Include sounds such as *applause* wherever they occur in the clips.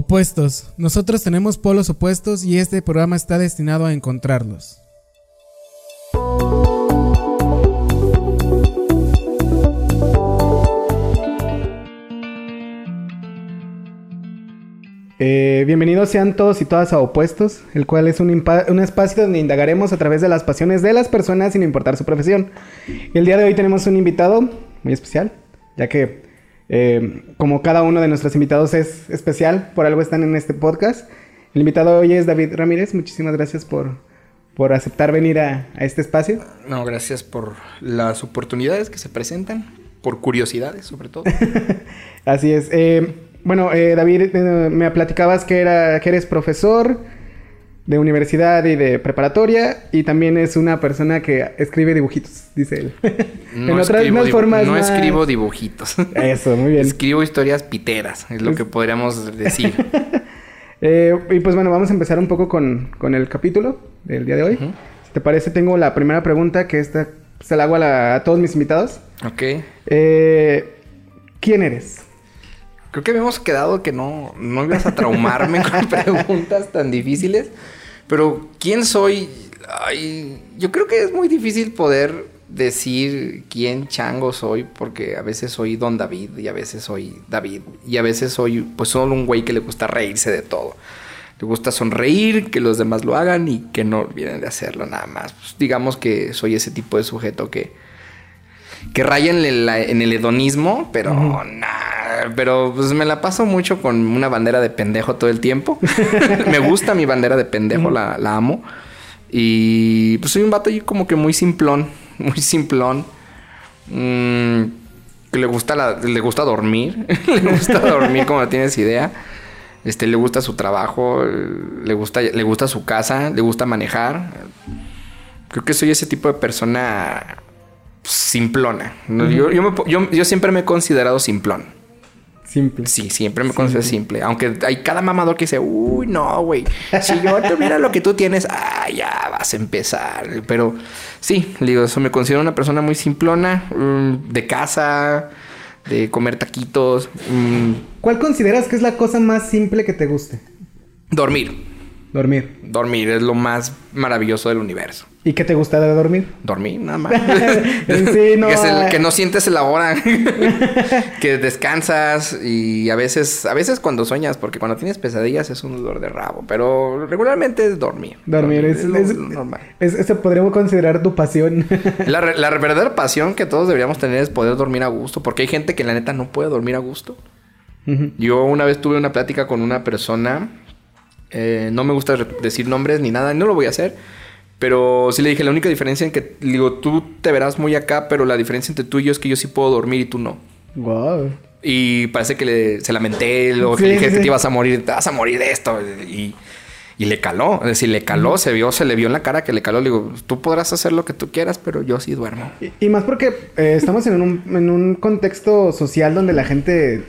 Opuestos. Nosotros tenemos polos opuestos y este programa está destinado a encontrarlos. Eh, bienvenidos sean todos y todas a Opuestos, el cual es un, un, espacio donde indagaremos a través de las pasiones de las personas sin importar su profesión. El día de hoy tenemos un invitado muy especial, ya que eh, como cada uno de nuestros invitados es especial, por algo están en este podcast. El invitado hoy es David Ramírez, muchísimas gracias por, por aceptar venir a, a este espacio. No, gracias por las oportunidades que se presentan, por curiosidades sobre todo. *laughs* Así es. Eh, bueno, eh, David, eh, me platicabas que, era, que eres profesor de universidad y de preparatoria y también es una persona que escribe dibujitos, dice él. No, *laughs* en otras escribo, formas no escribo dibujitos. *laughs* Eso, muy bien. escribo historias piteras, es lo que podríamos decir. *laughs* eh, y pues bueno, vamos a empezar un poco con, con el capítulo del día de hoy. Si te parece, tengo la primera pregunta que esta se la hago a, a todos mis invitados. Ok. Eh, ¿Quién eres? Creo que habíamos quedado que no, no ibas a traumarme con preguntas tan difíciles. Pero, ¿quién soy? Ay, yo creo que es muy difícil poder decir quién chango soy, porque a veces soy Don David y a veces soy David y a veces soy pues solo un güey que le gusta reírse de todo. Le gusta sonreír, que los demás lo hagan y que no olviden de hacerlo nada más. Pues, digamos que soy ese tipo de sujeto que que raya en el, en el hedonismo, pero uh nah, pero pues me la paso mucho con una bandera de pendejo todo el tiempo. *laughs* me gusta mi bandera de pendejo, la, la, amo. Y pues soy un vato como que muy simplón, *laughs* muy simplón. Mm, que le gusta, la, le gusta dormir, *laughs* le gusta dormir como no tienes idea. Este, le gusta su trabajo, le gusta, le gusta su casa, le gusta manejar. Creo que soy ese tipo de persona simplona. Uh -huh. yo, yo, me, yo, yo, siempre me he considerado simplón. Simple. Sí, siempre me considero simple. Aunque hay cada mamador que dice, uy, no, güey. Si yo tuviera lo que tú tienes, ah, ya vas a empezar. Pero sí, digo, eso me considero una persona muy simplona, um, de casa, de comer taquitos. Um, ¿Cuál consideras que es la cosa más simple que te guste? Dormir. Dormir. Dormir es lo más maravilloso del universo. ¿Y qué te gusta de dormir? Dormir, nada más. *laughs* sí, no. que, es el, que, no sientes la hora. *laughs* que descansas y a veces, a veces cuando sueñas, porque cuando tienes pesadillas es un dolor de rabo, pero regularmente es dormir. Dormir, dormir es, es, lo, es, normal. Es, es, podríamos considerar tu pasión. *laughs* la, la verdadera pasión que todos deberíamos tener es poder dormir a gusto, porque hay gente que la neta no puede dormir a gusto. Uh -huh. Yo una vez tuve una plática con una persona eh, no me gusta decir nombres ni nada, no lo voy a hacer. Pero sí le dije, la única diferencia en que, digo, tú te verás muy acá, pero la diferencia entre tú y yo es que yo sí puedo dormir y tú no. Wow. Y parece que le, se lamenté, sí, que le dije sí. que te ibas a morir, te vas a morir de esto. Y, y le caló, es decir, le caló, se vio, se le vio en la cara que le caló. Le digo, tú podrás hacer lo que tú quieras, pero yo sí duermo. Y, y más porque eh, estamos en un, en un contexto social donde la gente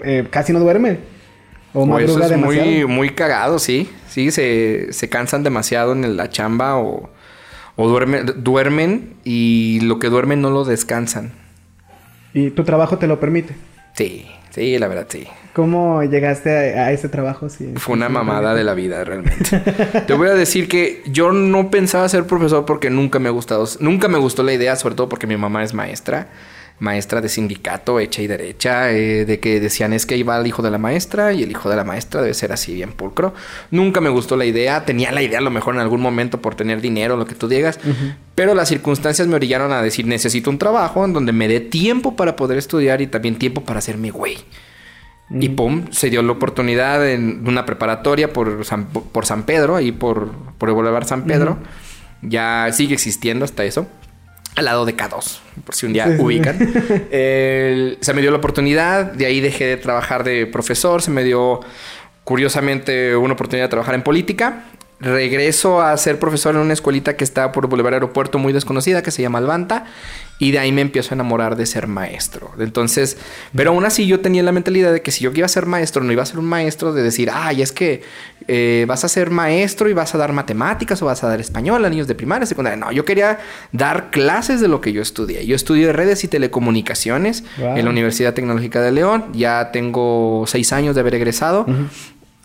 eh, casi no duerme. O pues eso es demasiado. muy, muy cagado, sí. Sí, se, se cansan demasiado en la chamba o, o duermen, duermen y lo que duermen no lo descansan. ¿Y tu trabajo te lo permite? Sí, sí, la verdad, sí. ¿Cómo llegaste a, a ese trabajo? Fue una mamada de la vida, realmente. *laughs* te voy a decir que yo no pensaba ser profesor porque nunca me ha gustado. Nunca me gustó la idea, sobre todo porque mi mamá es maestra maestra de sindicato hecha y derecha, eh, de que decían es que iba el hijo de la maestra y el hijo de la maestra debe ser así bien pulcro. Nunca me gustó la idea, tenía la idea a lo mejor en algún momento por tener dinero, lo que tú digas, uh -huh. pero las circunstancias me orillaron a decir necesito un trabajo en donde me dé tiempo para poder estudiar y también tiempo para hacerme güey. Uh -huh. Y pum, se dio la oportunidad en una preparatoria por San, por San Pedro, ahí por, por el Boulevard San Pedro. Uh -huh. Ya sigue existiendo hasta eso al lado de K2, por si un día sí, ubican. *laughs* Sí. Eh, se me dio la oportunidad, de ahí dejé de trabajar de profesor, se me dio curiosamente una oportunidad de trabajar en política. Regreso a ser profesor en una escuelita que está por Boulevard Aeropuerto muy desconocida que se llama Alvanta y de ahí me empiezo a enamorar de ser maestro. Entonces, pero aún así yo tenía la mentalidad de que si yo iba a ser maestro, no iba a ser un maestro de decir, ay, es que eh, vas a ser maestro y vas a dar matemáticas o vas a dar español a niños de primaria, secundaria. No, yo quería dar clases de lo que yo estudié. Yo estudié redes y telecomunicaciones wow. en la Universidad Tecnológica de León. Ya tengo seis años de haber egresado. Uh -huh.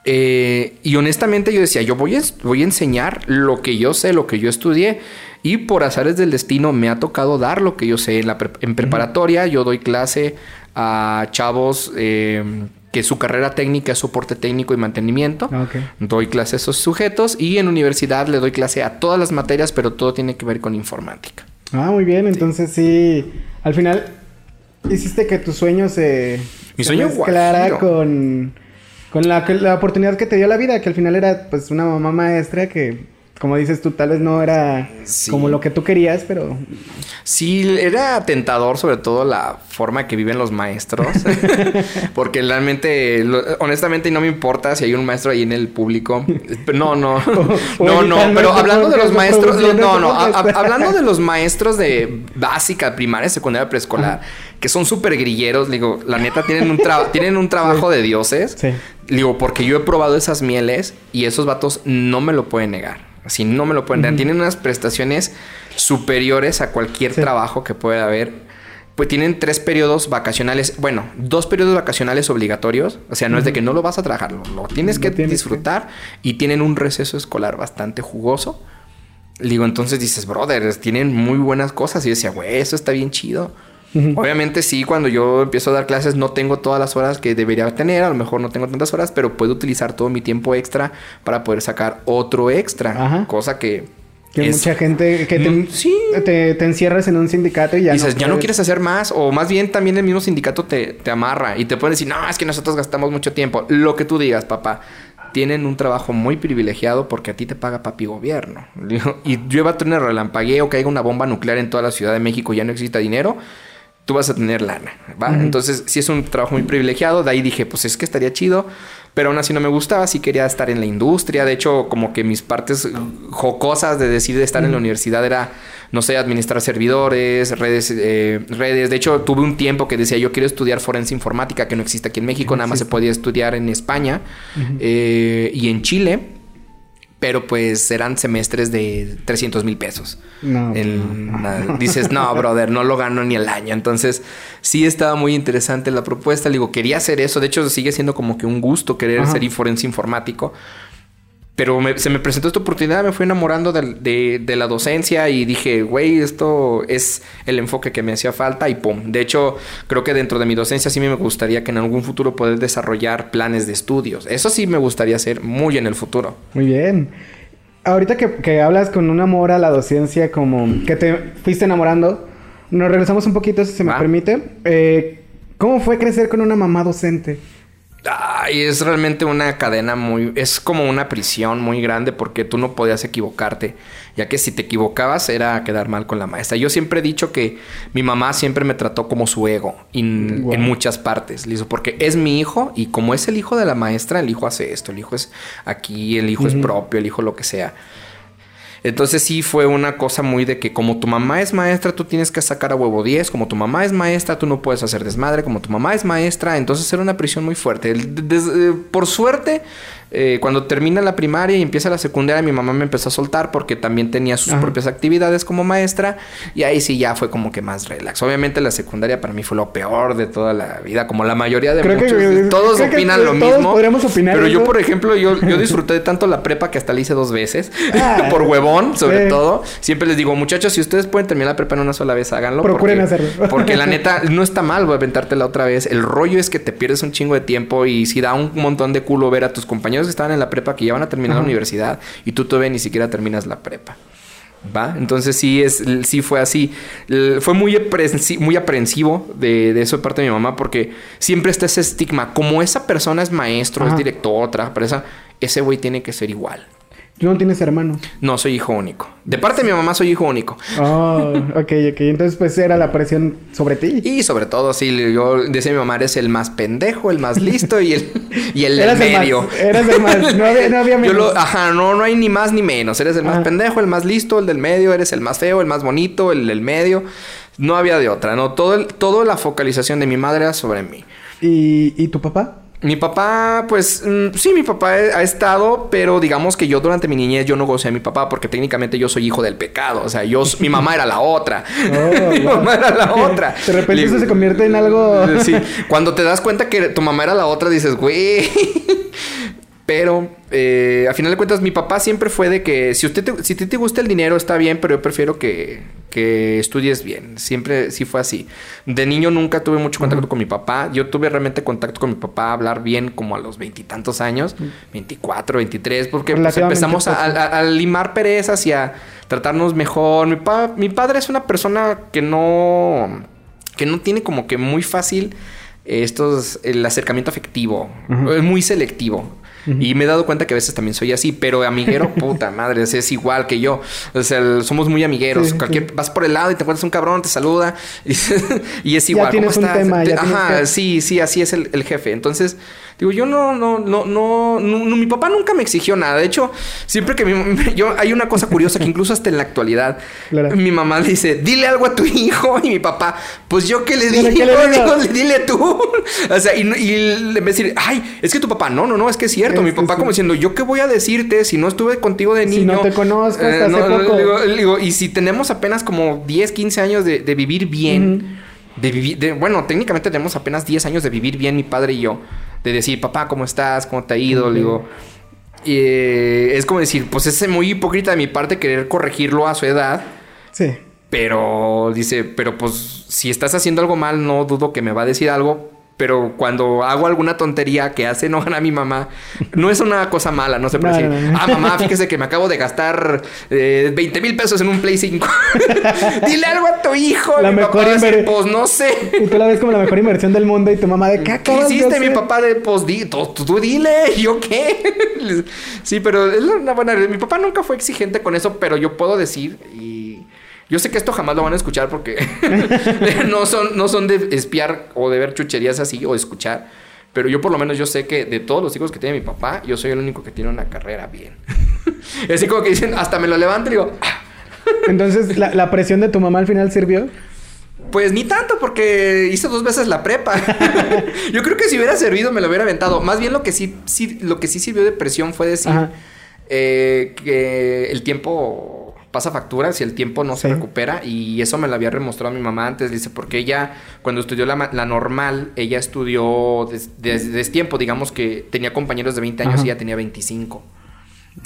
Eh, y honestamente yo decía, yo voy a, voy a enseñar lo que yo sé, lo que yo estudié. Y por azares del destino me ha tocado dar lo que yo sé. En, la en preparatoria yo doy clase a chavos eh, que su carrera técnica es soporte técnico y mantenimiento. Ah, Doy clase a esos sujetos y en universidad le doy clase a todas las materias, pero todo tiene que ver con informática. Ah, muy bien. Entonces sí, al final hiciste que tu sueño se... Mi sueño clara con, con la, la oportunidad que te dio la vida, que al final era pues una mamá maestra que como dices tú, tal vez no era como lo que tú querías, pero... Sí, era tentador sobre todo la forma que viven los maestros, *laughs* porque realmente, honestamente, no me importa si hay un maestro ahí en el público. No, no, *laughs* *laughs* no, no, pero hablando de los maestros, no, no, hablando de los maestros de básica, primaria, secundaria, preescolar, que son súper grilleros, digo, la neta tienen un, tienen un trabajo de dioses. Sí. Digo, porque yo he probado esas mieles y esos vatos no me lo pueden negar. Así no me lo pueden dar. Tienen unas prestaciones superiores a cualquier trabajo que pueda haber. Pues tienen tres periodos vacacionales, bueno, dos periodos vacacionales obligatorios. O sea, no es de que no lo vas a trabajar, lo, tienes que disfrutar. Y tienen un receso escolar bastante jugoso. Digo, entonces dices, brother, tienen muy buenas cosas. Y yo decía, güey, eso está bien chido. Obviamente sí, cuando yo empiezo a dar clases no tengo todas las horas que debería tener, a lo mejor no tengo tantas horas, pero puedo utilizar todo mi tiempo extra para poder sacar otro extra, cosa que... Que mucha gente que te, mm, sí. te, encierras en un sindicato y ya dices, ya no quieres hacer más, o más bien también el mismo sindicato te, te amarra y te pueden decir, no, es que nosotros gastamos mucho tiempo. Lo que tú digas, papá tienen un trabajo muy privilegiado porque a ti te paga papi gobierno. *laughs* Y llueva tener relampagueo, caiga una bomba nuclear en toda la Ciudad de México y ya no exista dinero tú vas a tener lana, ¿va? Entonces, sí es un trabajo muy privilegiado. De ahí dije, pues es que estaría chido. Pero aún así no me gustaba, sí quería estar en la industria. De hecho, como que mis partes jocosas de decir de estar en la universidad era, no sé, administrar servidores, redes, eh, redes. De hecho, tuve un tiempo que decía, yo quiero estudiar forense informática, que no existe aquí en México, nada más se podía estudiar en España eh, y en Chile. Pero pues eran semestres de 300 mil pesos. No, dices, no, brother, no lo gano ni el año. Entonces, sí estaba muy interesante la propuesta. Le digo, quería hacer eso. De hecho, sigue siendo como que un gusto querer ser forense informático. Pero se me presentó esta oportunidad, me fui enamorando de, la docencia y dije, güey, esto es el enfoque que me hacía falta y pum. De hecho, creo que dentro de mi docencia sí me gustaría que en algún futuro poder desarrollar planes de estudios. Eso sí me gustaría hacer muy en el futuro. Muy bien. Ahorita que, hablas con un amor a la docencia, como que te fuiste enamorando, nos regresamos un poquito, si se me permite. Eh, ¿Cómo fue crecer con una mamá docente? Y es realmente una cadena muy... Es como una prisión muy grande porque tú no podías equivocarte, ya que si te equivocabas era quedar mal con la maestra. Yo siempre he dicho que mi mamá siempre me trató como su ego en muchas partes, listo, porque es mi hijo y como es el hijo de la maestra, el hijo hace esto, el hijo es aquí, el hijo es propio, el hijo lo que sea. Entonces sí fue una cosa muy de que como tu mamá es maestra, tú tienes que sacar a huevo 10, como tu mamá es maestra, tú no puedes hacer desmadre, como tu mamá es maestra, entonces era una prisión muy fuerte. Eh, por suerte, eh, cuando termina la primaria y empieza la secundaria, mi mamá me empezó a soltar porque también tenía sus propias actividades como maestra y ahí sí ya fue como que más relax. Obviamente la secundaria para mí fue lo peor de toda la vida, como la mayoría de muchos. todos opinan lo mismo. pero yo, por ejemplo, yo, yo *laughs* disfruté de tanto la prepa que hasta la hice dos veces, ah, *laughs* por huevón, sobre todo. Siempre les digo, muchachos, si ustedes pueden terminar la prepa en una sola vez, háganlo. Procuren hacerlo. *laughs* porque la neta, no está mal, voy a aventarte la otra vez. El rollo es que te pierdes un chingo de tiempo y si da un montón de culo ver a tus compañeros que estaban en la prepa que ya van a terminar la universidad y tú todavía ni siquiera terminas la prepa. ¿Va? Entonces sí, es, sí fue así. Fue muy, muy aprensivo de, de, eso de parte de mi mamá porque siempre está ese estigma. Como esa persona es maestro, es director, trabaja para ese güey tiene que ser igual. ¿Tú no tienes hermanos? No, soy hijo único. De parte de mi mamá soy hijo único. Oh, ok, ok. Entonces, pues era la presión sobre ti. Y sobre todo, sí, yo decía mi mamá, eres el más pendejo, el más listo y el, y el *laughs* del medio. eres el más, no había, no había *laughs* menos. ajá, no, no hay ni más ni menos. Eres el más ah. pendejo, el más listo, el del medio, eres el más feo, el más bonito, el del medio. No había de otra, ¿no? Todo el, toda la focalización de mi madre era sobre mí. ¿Y, ¿y tu papá? Mi papá, pues mm, sí, mi papá ha estado, pero digamos que yo durante mi niñez yo no gocé a mi papá porque técnicamente yo soy hijo del pecado. O sea, yo, mi mamá era la otra. *laughs* Oh, *laughs* mi mamá era la otra. De repente eso se convierte en algo. sí, cuando te das cuenta que tu mamá era la otra, dices, güey. *laughs* Pero eh, a final de cuentas, mi papá siempre fue de que si usted te, si te, te gusta el dinero está bien, pero yo prefiero que, que estudies bien. Siempre sí fue así. De niño nunca tuve mucho contacto con mi papá. Yo tuve realmente contacto con mi papá, hablar bien como a los veintitantos años, 24, 23, porque pues, empezamos a, poco. a- a limar perezas y a tratarnos mejor. Mi, pa- mi padre es una persona que no, que no tiene como que muy fácil estos, el acercamiento afectivo. Es muy selectivo. Y me he dado cuenta que a veces también soy así, pero amiguero, *laughs* puta madre, es, igual que yo. O sea, el- somos muy amigueros. Sí, Cualquier, sí. Vas por el lado y te encuentras un cabrón, te saluda y, *laughs* y es igual. tienes ¿Cómo un estás? tema, ya tienes Ajá, que- sí, sí, así es el, el jefe. Entonces, digo, yo no, no, no, no, no, no, mi papá nunca me exigió nada. De hecho, siempre que mi, *laughs* yo, hay una cosa curiosa que incluso hasta en la actualidad, Claro. mi mamá le dice, dile algo a tu hijo. *laughs* Y mi papá, pues yo qué le digo, ¿Qué le digo? Dile tú. *laughs* o sea, y, y le va a decir, ay, es que tu papá, no, no, no, es que es cierto. mi Es que papá sí. como diciendo, yo qué voy a decirte si no estuve contigo de Si niño. no te conozco hasta hace no, poco. digo- digo, y si tenemos apenas como 10, 15 años de, de vivir bien, de vivir, de, bueno, técnicamente tenemos apenas 10 años de vivir bien mi padre y yo, de decir, papá, ¿cómo estás? ¿Cómo te ha ido? Le digo, y, eh, es como decir, pues es muy hipócrita de mi parte querer corregirlo a su edad, Sí. pero dice, pero pues si estás haciendo algo mal, no dudo que me va a decir algo. Pero cuando hago alguna tontería que hace enojar a mi mamá, no es una cosa mala, no puede No, decir, ah, mamá, fíjese que me acabo de gastar eh, 20 mil pesos en un Play 5. *laughs* Dile algo a tu hijo. La mi mejor papá va a decir, inver- pues no sé. Y tú la ves como la mejor inversión del mundo y tu mamá de ¿qué ¿Qué hiciste, mi hacer?" papá? De, pues di, tú, dile, ¿y *laughs* ¿yo qué? *laughs* sí, pero es una buena... Mi papá nunca fue exigente con eso, pero yo puedo decir, y yo sé que esto jamás lo van a escuchar porque *laughs* no, son, no son de espiar o de ver chucherías así o escuchar, pero yo por lo menos yo sé que de todos los hijos que tiene mi papá, yo soy el único que tiene una carrera bien. *laughs* es así como que dicen, hasta me lo levanto y digo, "Ah, Entonces, ¿la, la presión de tu mamá al final sirvió? Pues ni tanto, porque hice dos veces la prepa. *laughs* Yo creo que si hubiera servido me lo hubiera aventado. Más bien lo que sí, sí, lo que sí sirvió de presión fue decir eh, que el tiempo pasa factura si el tiempo no se recupera. Y eso me lo había remostrado mi mamá antes. Dice, porque ella, cuando estudió la, la normal, ella estudió des- des- desde tiempo. Digamos que tenía compañeros de 20 años Ajá. y ella tenía 25.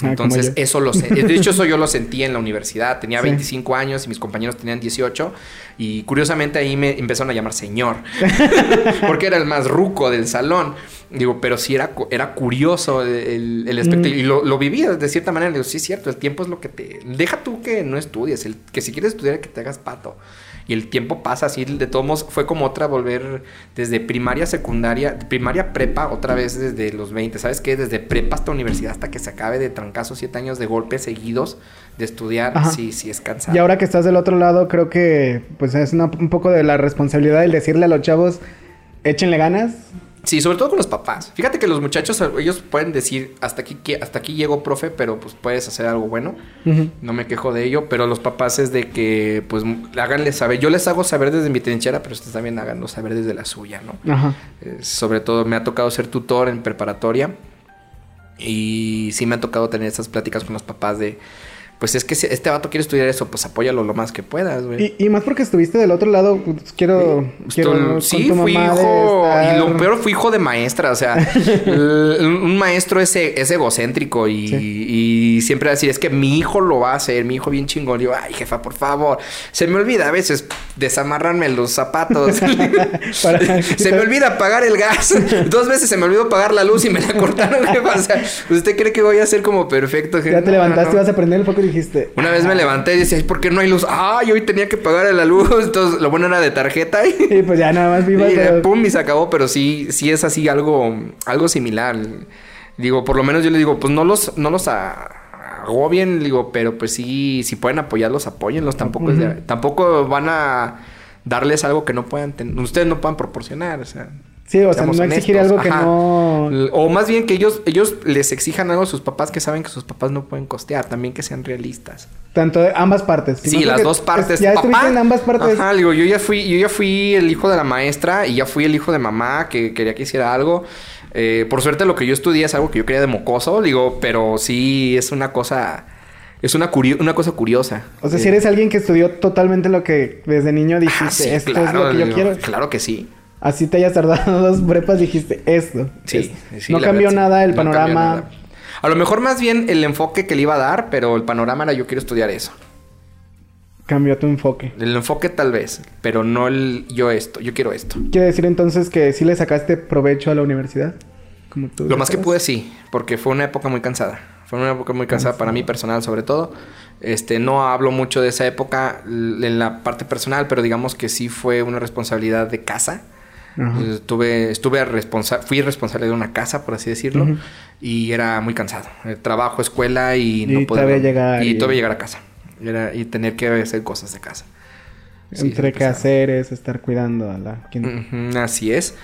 Ah, Entonces, eso lo sé. *laughs* De hecho, eso yo lo sentí en la universidad. Tenía Sí. 25 años y mis compañeros tenían 18. Y curiosamente ahí me empezaron a llamar señor. *laughs* *laughs* Porque era el más ruco del salón. Digo, pero sí era, era curioso el, el, el aspecto. Mm. Y lo, lo vivía de cierta manera. Digo, sí, es cierto. El tiempo es lo que te... Deja tú que no estudies. El, que si quieres estudiar, que te hagas pato. Y el tiempo pasa así. De todos modos, fue como otra volver desde primaria, secundaria, primaria, prepa, otra vez desde los 20. ¿Sabes qué? Desde prepa hasta universidad, hasta que se acabe de trancazo siete años de golpes seguidos de estudiar. Ajá. Sí, sí, es cansado. Y ahora que estás del otro lado, creo que pues es una- un poco de la responsabilidad el decirle a los chavos, échenle ganas. Sí, sobre todo con los papás. Fíjate que los muchachos, ellos pueden decir, hasta aquí, hasta aquí llegó, profe, pero pues puedes hacer algo bueno. No me quejo de ello, pero los papás es de que, pues, m- háganle saber. Yo les hago saber desde mi trinchera, pero ustedes también háganlo saber desde la suya, ¿no? Ajá. Eh, sobre todo me ha tocado ser tutor en preparatoria y sí me ha tocado tener esas pláticas con los papás de, pues es que si este vato quiere estudiar eso, pues apóyalo lo más que puedas, güey. Y, y más porque estuviste del otro lado, pues, quiero... quiero Esto- con sí, tu fui hijo. estar- Y lo peor fui hijo de maestra. O sea, *laughs* un maestro es, es egocéntrico y, y siempre va a decir: es que mi hijo lo va a hacer, mi hijo bien chingón. Y yo, ay, jefa, por favor. Se me olvida a veces desamarrarme los zapatos. *laughs* Para- *laughs* se me olvida pagar el gas. Dos veces se me olvidó pagar la luz y me la cortaron, jefa. O sea, ¿usted cree que voy a ser como perfecto, jefa? Ya te levantaste, no, no. ibas a prender el foco y dijiste... Una vez me levanté y decía, "Ay, ¿por qué no hay luz? Ay, hoy tenía que pagar la luz. *laughs* Entonces, lo bueno era de tarjeta. Y... Y pues ya nada más. *laughs* Y, pero- pum, y se acabó, pero sí, sí es así algo, algo similar. Digo, por lo menos yo le digo, pues no los, no los agobien, digo, pero pues sí, si pueden apoyarlos, apóyenlos. Tampoco, es de- tampoco van a darles algo que no puedan, ten- ustedes no puedan proporcionar, o sea. Sí, o sea, no exigir honestos. algo que Ajá. no... O más bien que ellos, ellos les exijan algo a sus papás que saben que sus papás no pueden costear, también que sean realistas. Tanto de ambas partes. Sí, las dos partes. Ya Papá, estuviste en ambas partes. Ajá, digo, yo ya fui, yo ya fui el hijo de la maestra y ya fui el hijo de mamá que quería que hiciera algo. Eh, por suerte lo que yo estudié es algo que yo quería de mocoso, digo, pero sí es una cosa, es una, curio- una cosa curiosa. O sea, Eh, si eres alguien que estudió totalmente lo que desde niño dijiste, ah, sí, esto claro, es lo que yo digo, quiero. Claro que sí. Así te hayas tardado *laughs* dos prepas, dijiste esto. Sí, Es- sí, no cambió verdad, nada el No panorama. nada. A lo mejor más bien el enfoque que le iba a dar, pero el panorama era yo quiero estudiar eso. Cambió tu enfoque. El enfoque tal vez, pero no el yo esto, yo quiero esto. ¿Quiere decir entonces que sí le sacaste provecho a la universidad? Como tú Lo más que pude sí, porque fue una época muy cansada. Fue una época muy cansada para mí personal sobre todo. Este, no hablo mucho de esa época en la parte personal, pero digamos que sí fue una responsabilidad de casa. Ajá. Estuve, estuve responsa- fui responsable de una casa, por así decirlo, y era muy cansado. Eh, trabajo, escuela y, Y no todavía llegar y, y- todavía llegar a casa. Era- y tener que hacer cosas de casa. Sí, Entre pesado. quehaceres, estar cuidando a la... Ujú, Así es.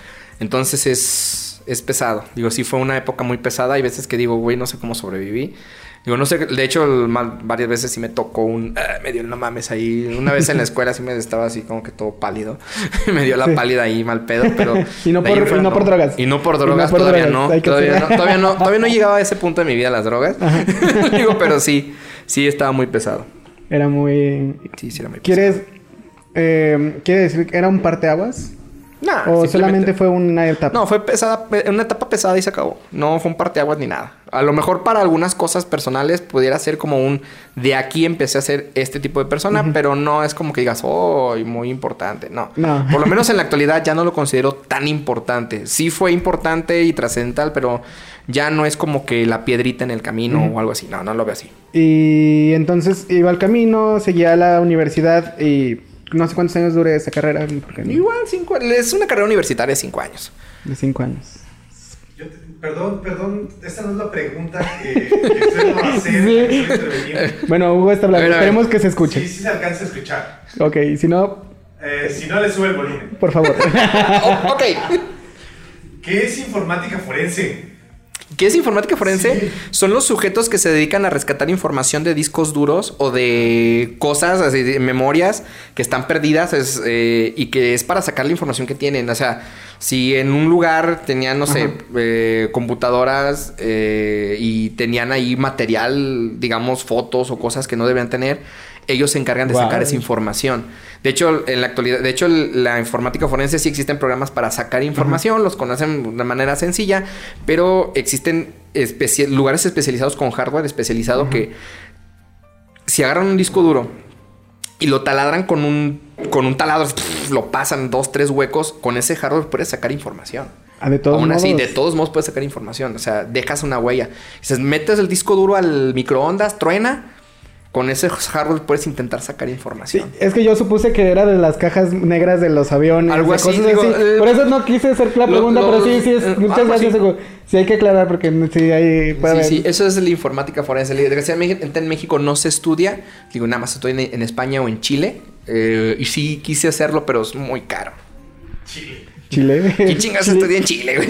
Entonces es, es pesado. Digo, sí fue una época muy pesada. Hay veces que digo, güey, no sé cómo sobreviví. Digo, no sé, de hecho, el varias veces sí me tocó un... ah, me dio el no mames ahí. Una vez en la escuela sí me estaba así como que todo pálido. *laughs* me dio la Sí. pálida ahí mal pedo, pero... *laughs* Y no por- en fuera y no por drogas. Y no por no drogas, por todavía drogas, no. Todavía no, todavía no. Todavía *laughs* no llegaba a ese punto de mi vida las drogas. Digo, pero sí. Sí estaba muy pesado. Era muy... Sí, sí era muy pesado. ¿Quieres... Eh, ¿Quiere decir que era un parteaguas? Nah, ¿O solamente fue una etapa? No, fue pesada, pe- una etapa pesada y se acabó. No fue un parteaguas ni nada. A lo mejor para algunas cosas personales pudiera ser como un de aquí empecé a ser este tipo de persona, pero no es como que digas, oh, muy importante. No. No. Por lo menos en la actualidad ya no lo considero tan importante. Sí fue importante y trascendental, pero ya no es como que la piedrita en el camino o algo así. No, no lo veo así. Y entonces iba al camino, seguía a la universidad y no sé cuántos años dure esa carrera. porque Igual, cinco, es una carrera universitaria de cinco años. De cinco años. Perdón, perdón, esta no es la pregunta que, que suelo *laughs* hacer. Sí. que. Bueno, Hugo está hablando. Esperemos que se escuche. Sí, sí se alcanza a escuchar. Ok, si no, Eh, si no, le sube el volumen. por favor. *laughs* Oh, ok. ¿Qué es informática forense? ¿Qué es informática forense? Sí. Son los sujetos que se dedican a rescatar información de discos duros o de cosas, así, de memorias que están perdidas es, eh, y que es para sacar la información que tienen. O sea, si en un lugar tenían, no sé, eh, computadoras eh, y tenían ahí material, digamos, fotos o cosas que no debían tener, ellos se encargan de sacar esa información. De hecho, en la actualidad, de hecho, la informática forense sí existen programas para sacar información, los conocen de manera sencilla, pero existen lugares especializados con hardware especializado que si agarran un disco duro y lo taladran con un con un taladro, lo pasan dos, tres huecos, con ese hardware puedes sacar información. Ah, de todos Aún así, modos. de todos modos puedes sacar información. O sea, dejas una huella. Dices, metes el disco duro al microondas, truena. Con ese hardware puedes intentar sacar Sí, información. es que yo supuse que era de las cajas negras de los aviones. Algo así, cosas digo, así. eh, Por eso no quise hacer la pregunta, lo- pero sí, sí, es, eh, muchas gracias. Sí, hay que aclarar porque sí, hay, puede Sí, haber- sí, eso es la informática forense. En México no se estudia. Digo, nada más estoy en, en España o en Chile. Eh, y sí quise hacerlo, pero es muy caro. Chile. Chile. ¿Quién chingas Chile. estudia en Chile, güey?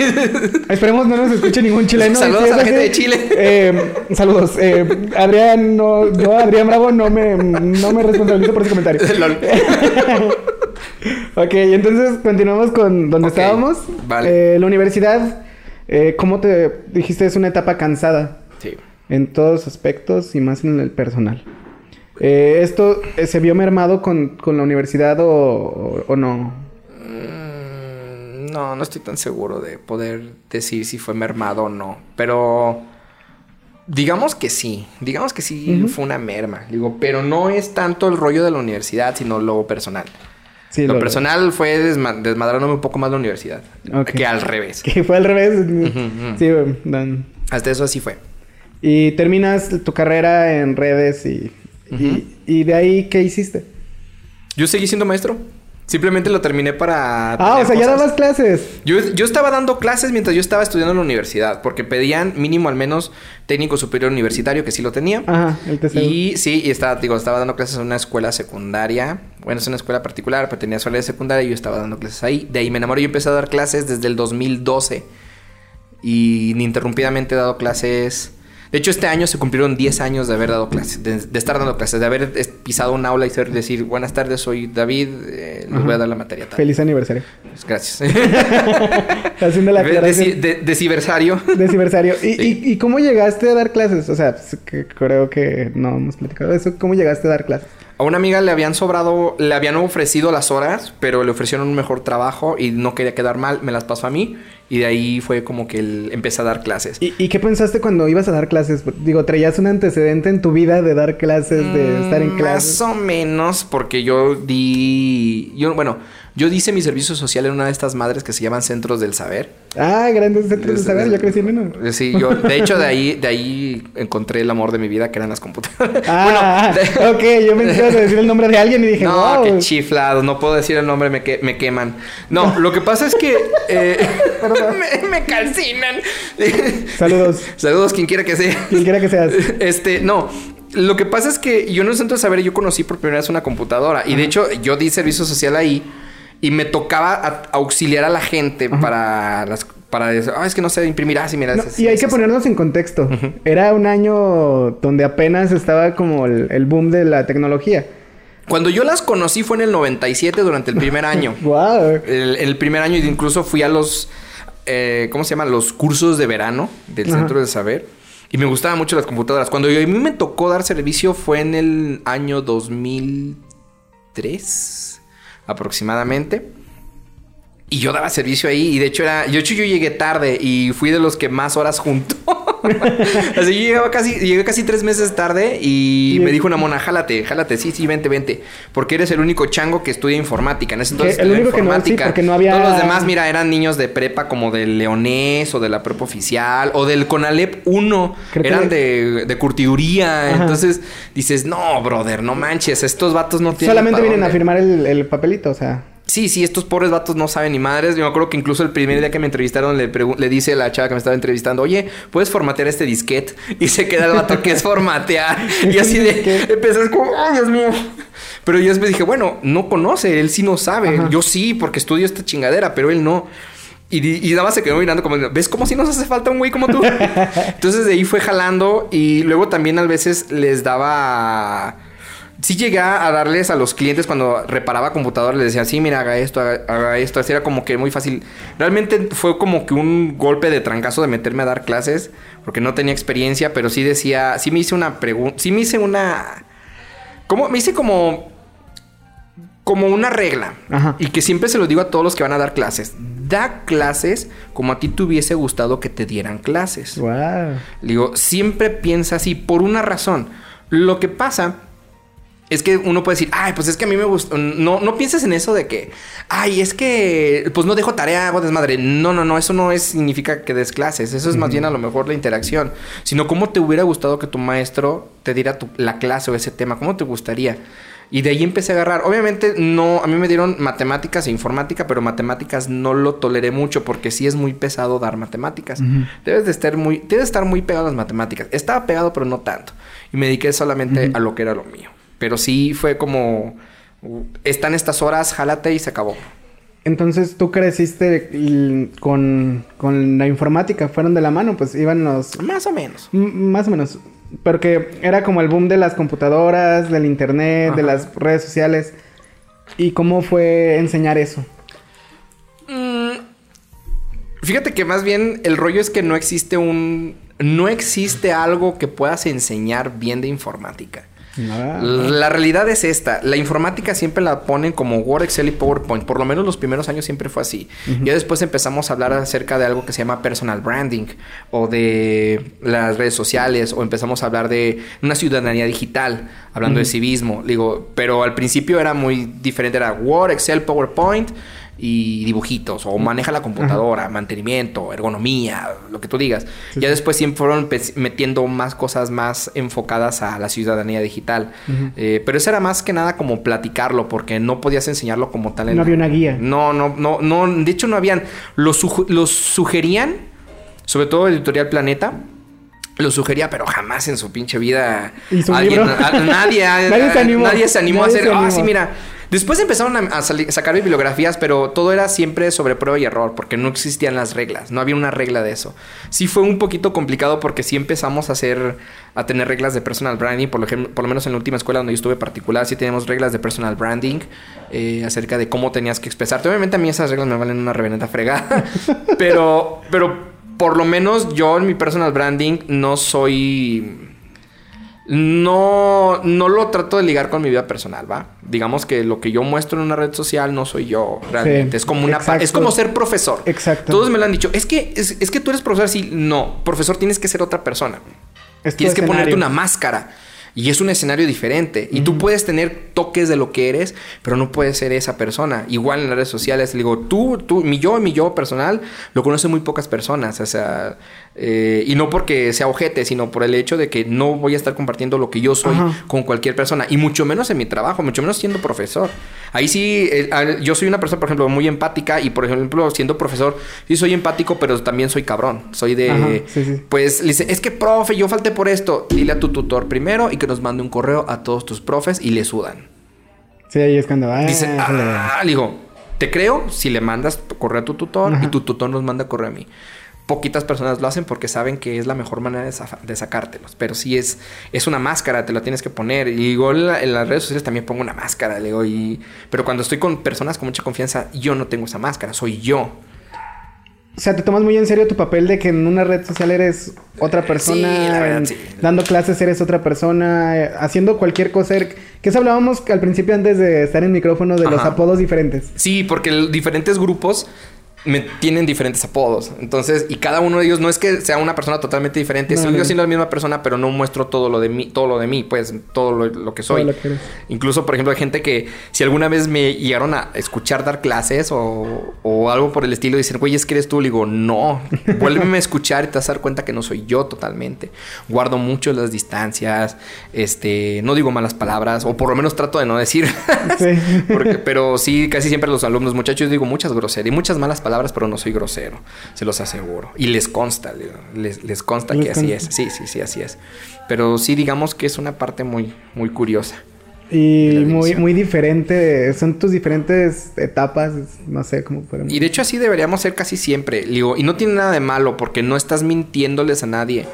Esperemos no nos escuche ningún chileno. *laughs* Saludos a la gente de Chile. eh, saludos. Eh, Adrián, no, yo, Adrián Bravo, no me, no me responsabilizo por ese comentario. *laughs* Lol. *laughs* ok, entonces continuamos con donde estábamos. vale. Eh, la universidad, eh, ¿cómo te dijiste? Es una etapa cansada Sí. en todos aspectos y más en el personal. Eh, ¿Esto se vio mermado con, con la universidad o, o- o no? Mm, No, no estoy tan seguro de poder decir si fue mermado o no. Pero digamos que sí. Digamos que sí fue una merma. Digo, pero no es tanto el rollo de la universidad, sino lo personal. Sí, lo, personal fue desma- desmadrándome un poco más la universidad. Que al revés. *laughs* Que fue al revés. Sí, Dan. Hasta eso así fue. Y terminas tu carrera en redes y, y, y de ahí, ¿qué hiciste? Yo seguí siendo maestro. Simplemente lo terminé para. Ah, o sea, ya dabas clases. Yo, yo estaba dando clases mientras yo estaba estudiando en la universidad, porque pedían mínimo al menos técnico superior universitario, que sí lo tenía. Ajá, el TCU. Y sí, y estaba, digo, estaba dando clases en una escuela secundaria. Bueno, es una escuela particular, pero tenía escuela de secundaria y yo estaba dando clases ahí. De ahí me enamoré y empecé a dar clases desde el 2012. Y ininterrumpidamente he dado clases. De hecho, este año se cumplieron 10 años de haber dado clases, de, de estar dando clases, de haber pisado un aula y ser, decir, buenas tardes, soy David, eh, les voy a dar la materia tal. Feliz aniversario. Pues, Gracias. *laughs* *laughs* Haciendo la De- de- aclaración. de- Deciversario. Deciversario. ¿Y, Sí. y, y cómo llegaste a dar clases? O sea, pues, creo que no hemos platicado de eso. ¿Cómo llegaste a dar clases? A una amiga le habían sobrado, le habían ofrecido las horas, pero le ofrecieron un mejor trabajo y no quería quedar mal, me las pasó a mí y de ahí fue como que el- empecé a dar clases. ¿Y, y qué pensaste cuando ibas a dar clases? Digo, ¿traías un antecedente en tu vida de dar clases, de estar en Mm, clases? Más o menos, porque yo di. Yo, bueno, yo hice mi servicio social en una de estas madres que se llaman Centros del Saber. Ah, grandes centros de Es- saber. Yo crecí en uno. Eh, Sí, yo, de hecho, de ahí, de ahí encontré el amor de mi vida, que eran las computadoras. *laughs* Ah, de- *laughs* ok. Yo me ibas a decir el nombre de alguien y dije, no, wow. qué chiflado, no puedo decir el nombre, me, que- me queman. No, lo que pasa es que *laughs* eh, me, me calcinan. Saludos. Saludos, quien quiera que sea. Quien quiera que seas. Este, no. Lo que pasa es que yo en el centro de saber yo conocí por primera vez una computadora. Y de hecho, yo di servicio social ahí. Y me tocaba a- auxiliar a la gente para las para decir, ah, es que no sé imprimir. Ah, sí, mira. No, y hay que ponernos en contexto. Era un año donde apenas estaba como el, el boom de la tecnología. Cuando yo las conocí fue en el 97, durante el primer *laughs* año. Wow. El, el primer año incluso fui a los, eh, ¿cómo se llaman? Los cursos de verano del Ajá. Centro del Saber. Y me gustaban mucho las computadoras. Cuando yo, a mí me tocó dar servicio fue en el año 2003 aproximadamente. Y yo daba servicio ahí. Y de hecho era... Yo, yo llegué tarde y fui de los que más horas junto. *laughs* *laughs* Así yo llegaba casi... Llegué casi tres meses tarde y Y- me dijo una mona, jálate, jálate. Sí, sí, vente, vente. Porque eres el único chango que estudia informática. En ese entonces el único que no, sí, informática. porque no había- Todos los demás, mira, eran niños de prepa como del Leonés o de la prepa oficial o del Conalep 1. Creo que eran de, de curtiduría. Ajá. Entonces dices, no, brother, no manches. Estos vatos no tienen. Solamente vienen a dónde". firmar el, el papelito, o sea. Sí, sí, estos pobres vatos no saben ni madres. Yo me acuerdo que incluso el primer día que me entrevistaron le, le dice la chava que me estaba entrevistando, oye, ¿puedes formatear este disquete? Y se queda el vato que es formatear. Y así de, empezás como, ¡ay, Dios mío! Pero yo después dije, bueno, no conoce, él sí no sabe. Ajá. Yo sí, porque estudio esta chingadera, pero él no. Y, y nada más se quedó mirando como, ¿ves cómo si nos hace falta un güey como tú? *laughs* Entonces de ahí fue jalando y luego también a veces les daba... Sí llegué a darles a los clientes cuando reparaba computadoras, les decía, sí, mira, haga esto, haga, haga esto. Así era como que muy fácil. Realmente fue como que un golpe de trancazo de meterme a dar clases, porque no tenía experiencia, pero sí decía, sí me hice una pregunta, sí me hice una... ¿Cómo? Me hice como... Como una regla. Ajá. Y que siempre se lo digo a todos los que van a dar clases. Da clases como a ti te hubiese gustado que te dieran clases. Wow. Digo, siempre piensa así por una razón. Lo que pasa es que uno puede decir, ay, pues es que a mí me gusta. No, no pienses en eso de que, ay, es que, pues no dejo tarea, hago desmadre. No, no, no, eso no es, significa que des clases. Eso es más bien a lo mejor la interacción. Sino cómo te hubiera gustado que tu maestro te diera tu- la clase o ese tema. ¿Cómo te gustaría? Y de ahí empecé a agarrar. Obviamente, no, a mí me dieron matemáticas e informática, pero matemáticas no lo toleré mucho porque sí es muy pesado dar matemáticas. Debes de estar muy, debes estar muy pegado a las matemáticas. Estaba pegado, pero no tanto. Y me dediqué solamente a lo que era lo mío. Pero sí fue como, están estas horas, jálate y se acabó. Entonces tú creciste con, con la informática, fueron de la mano, pues iban los... Más o menos. Más o menos. Porque era como el boom de las computadoras, del internet, de las redes sociales. ¿Y cómo fue enseñar eso? Mm, fíjate que más bien el rollo es que no existe un, no existe algo que puedas enseñar bien de informática. Ah. La realidad es esta. La informática siempre la ponen como Word, Excel y PowerPoint. Por lo menos los primeros años siempre fue así. Ya después empezamos a hablar acerca de algo que se llama personal branding o de las redes sociales o empezamos a hablar de una ciudadanía digital, hablando de civismo. Digo, pero al principio era muy diferente. Era Word, Excel, PowerPoint y dibujitos o maneja la computadora, mantenimiento, ergonomía, lo que tú digas. Sí, ya sí. después siempre fueron metiendo más cosas más enfocadas a la ciudadanía digital. Eh, pero eso era más que nada como platicarlo porque no podías enseñarlo como tal. en No había una guía. No, no, no, no. De hecho no habían. Los, los sugerían, sobre todo Editorial Planeta. Lo sugería, pero jamás en su pinche vida alguien, a- nadie, *laughs* Nadie se animó. nadie se animó Nadie a hacer. Ah, animó". sí, mira. Después empezaron a, sacar bibliografías, pero todo era siempre sobre prueba y error, porque no existían las reglas, no había una regla de eso. Sí fue un poquito complicado porque sí empezamos a hacer, a tener reglas de personal branding, por lo, por lo menos en la última escuela donde yo estuve particular, sí teníamos reglas de personal branding eh, acerca de cómo tenías que expresarte. Obviamente a mí esas reglas me valen una reverenda fregada, *laughs* pero, pero por lo menos yo en mi personal branding no soy... No, no lo trato de ligar con mi vida personal, ¿va? Digamos que lo que yo muestro en una red social no soy yo realmente. Sí, es como una es como ser profesor. Exacto. Todos me lo han dicho. Es que, es, es que tú eres profesor, sí. No, profesor tienes que ser otra persona. Es Tienes que ponerte una máscara. Y es un escenario diferente. Y tú puedes tener toques de lo que eres, pero no puedes ser esa persona. Igual en las redes sociales, le digo, tú, tú, mi yo, mi yo personal, lo conocen muy pocas personas. O sea, eh, y no porque sea ojete, sino por el hecho de que no voy a estar compartiendo lo que yo soy Ajá. con cualquier persona. Y mucho menos en mi trabajo, mucho menos siendo profesor. Ahí sí, eh, al- yo soy una persona, por ejemplo, muy empática. Y por ejemplo, siendo profesor, sí soy empático, pero también soy cabrón. Soy de. Ajá, sí, sí. Pues le dice, es que profe, yo falté por esto. Dile a tu tutor primero y que nos mande un correo a todos tus profes y le sudan. Sí, ahí es cuando... ah, Dice, ah, le digo, te creo si le mandas correo a tu tutor Ajá. y tu tutor nos manda correo a mí. Poquitas personas lo hacen porque saben que es la mejor manera de, sacártelos. Pero sí es, es una máscara, te la tienes que poner. Y digo, en, la- en las redes sociales también pongo una máscara. Le digo, y... Pero cuando estoy con personas con mucha confianza, yo no tengo esa máscara, soy yo. O sea, te tomas muy en serio tu papel de que en una red social eres otra persona. Sí, la verdad, en- sí. Dando clases eres otra persona. eh, haciendo cualquier cosa. er- Que eso hablábamos al principio antes de estar en micrófono de los apodos diferentes. Sí, porque diferentes grupos me tienen diferentes apodos. Entonces, y cada uno de ellos no es que sea una persona totalmente diferente. No, Sigo siendo la misma persona, pero no muestro todo lo de mí, todo lo de mí, pues, todo lo, lo que soy. Lo que. Incluso, por ejemplo, hay gente que si alguna vez me llegaron a escuchar dar clases o, o algo por el estilo, dicen, güey, es que eres tú. Le digo, no, *laughs* vuélveme a escuchar y te vas a dar cuenta que no soy yo totalmente. Guardo mucho las distancias, este, no digo malas palabras, o por lo menos trato de no decir. Sí. *laughs* Porque, pero sí, casi siempre los alumnos, muchachos, digo muchas groserías y muchas malas palabras, pero no soy grosero, se los aseguro. Y les consta, les, les consta Les que así es. Sí, sí, sí, así es. Pero sí, digamos que es una parte muy, muy curiosa. Y muy, muy diferente. Son tus diferentes etapas. No sé cómo podemos. Y de hecho así deberíamos ser casi siempre. Digo, y no tiene nada de malo porque no estás mintiéndoles a nadie.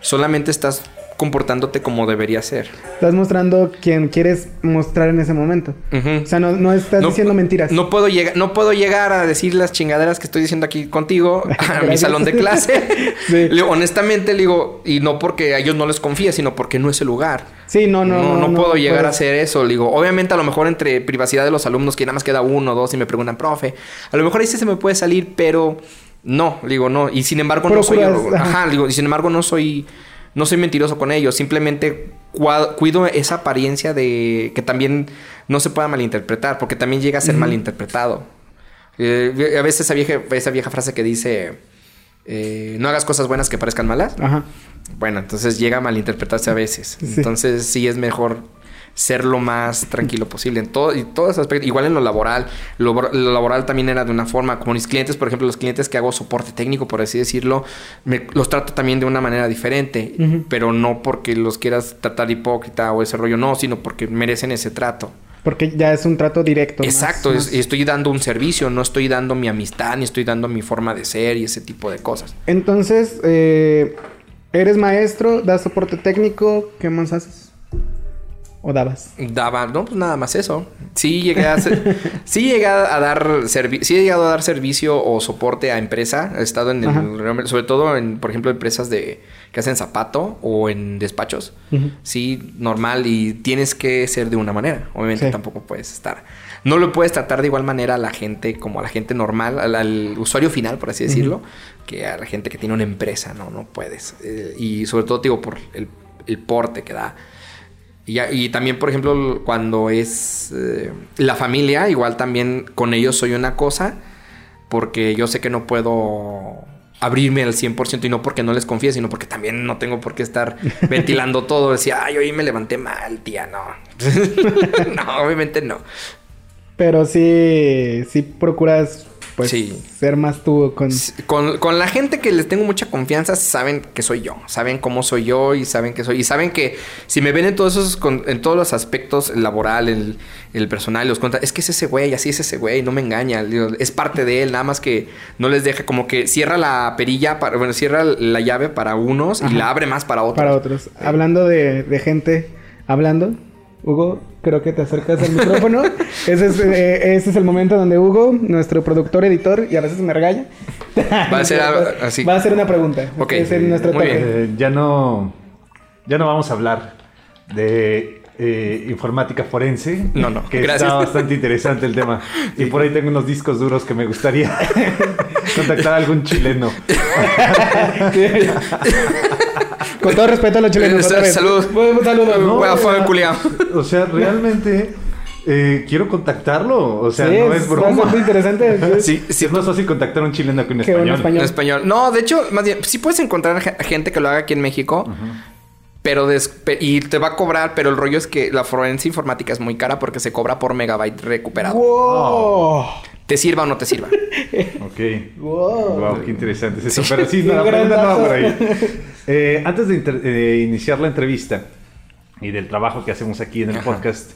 Solamente estás comportándote como debería ser. Estás mostrando quien quieres mostrar en ese momento. O sea, no, no estás diciendo mentiras. No puedo, llegar, no puedo llegar a decir las chingaderas que estoy diciendo aquí contigo *laughs* a mi salón de clase. *laughs* Sí. Le digo, honestamente, le digo, y no porque a ellos no les confía, sino porque no es el lugar. Sí, no, no. No, no, puedo llegar a hacer eso. Le digo, obviamente, a lo mejor entre privacidad de los alumnos, que nada más queda uno o dos y me preguntan, profe, a lo mejor ahí sí se me puede salir, pero no, digo, no. Y sin embargo, no soy. Ajá. Ajá, digo, y sin embargo, no soy. No soy mentiroso con ellos, simplemente cuido esa apariencia de que también no se pueda malinterpretar, porque también llega a ser malinterpretado. Eh, a veces esa vieja, esa vieja frase que dice, eh, no hagas cosas buenas que parezcan malas. Ajá. Bueno, entonces llega a malinterpretarse a veces. Sí. Entonces sí es mejor ser lo más tranquilo posible en todo y todos aspectos. Igual en lo laboral. Lo, lo laboral también era de una forma. Como mis clientes, por ejemplo, los clientes que hago soporte técnico, por así decirlo, me- los trato también de una manera diferente. Pero no porque los quieras tratar hipócrita o ese rollo, no, sino porque merecen ese trato. Porque ya es un trato directo. Exacto, más- es- estoy dando un servicio, no estoy dando mi amistad, ni estoy dando mi forma de ser y ese tipo de cosas. Entonces, eh, eres maestro, das soporte técnico, ¿qué más haces? ¿O dabas? Daba, no, pues nada más eso. Sí llegué a hacer- *laughs* sí llegué a dar servicio, sí he llegado a dar servicio o soporte a empresa. He estado en el, sobre todo en, por ejemplo, empresas de que hacen zapato o en despachos. Sí, normal y tienes que ser de una manera. Obviamente Sí. tampoco puedes estar. No lo puedes tratar de igual manera a la gente como a la gente normal, al, al usuario final, por así decirlo, que a la gente que tiene una empresa. No, no puedes. Eh, y sobre todo, digo, por el, el porte que da. Y, también, por ejemplo, cuando es eh, la familia, igual también con ellos soy una cosa, porque yo sé que no puedo abrirme al 100% y no porque no les confíe, sino porque también no tengo por qué estar *laughs* ventilando todo. Decía, ay, hoy me levanté mal, tía, no. *laughs* no, obviamente no. Pero sí, sí procuras pues Sí. ser más tú con... Con, con la gente que les tengo mucha confianza, saben que soy yo. Saben cómo soy yo y saben que soy. Y saben que si me ven en todos esos, con- en todos los aspectos, el laboral, el, el personal, los cuentas, es que es ese güey, así es ese güey, no me engaña. Es parte de él, nada más que no les deja, como que cierra la perilla, para, bueno, cierra la llave para unos y la abre más para otros. Para otros. Hablando de, de gente hablando, Hugo, creo que te acercas al micrófono. *laughs* ese, es, eh, ese es el momento donde Hugo, nuestro productor, editor, y a veces me regaña. Va a ser *laughs* así. Va a hacer una pregunta. Ok. Es el nuestro Muy toque. bien. Eh, ya no. Ya no vamos a hablar de eh, informática forense. No, no, Que gracias. está bastante interesante el tema. *laughs* Y por ahí tengo unos discos duros que me gustaría contactar a algún chileno. *laughs* Con todo respeto a los chilenos. Eh, salud. Un saludo. No, Wea, o fue sea, culiao. O sea, realmente eh, quiero contactarlo. O sea, Sí, no es broma. bastante interesante. Sí, *laughs* sí, Es más fácil contactar a un chileno que un Que un español. español. En español. No, de hecho, más bien, sí puedes encontrar ge- gente que lo haga aquí en México. Pero des- y te va a cobrar, pero el rollo es que la forense informática es muy cara porque se cobra por megabyte recuperado. Wow. Te sirva o no te sirva. *laughs* Ok. Wow. Wow, qué interesante es eso. Pero sí, no, la gran pregunta no por ahí. Eh, antes de, iniciar la entrevista y del trabajo que hacemos aquí en el Ajá. podcast,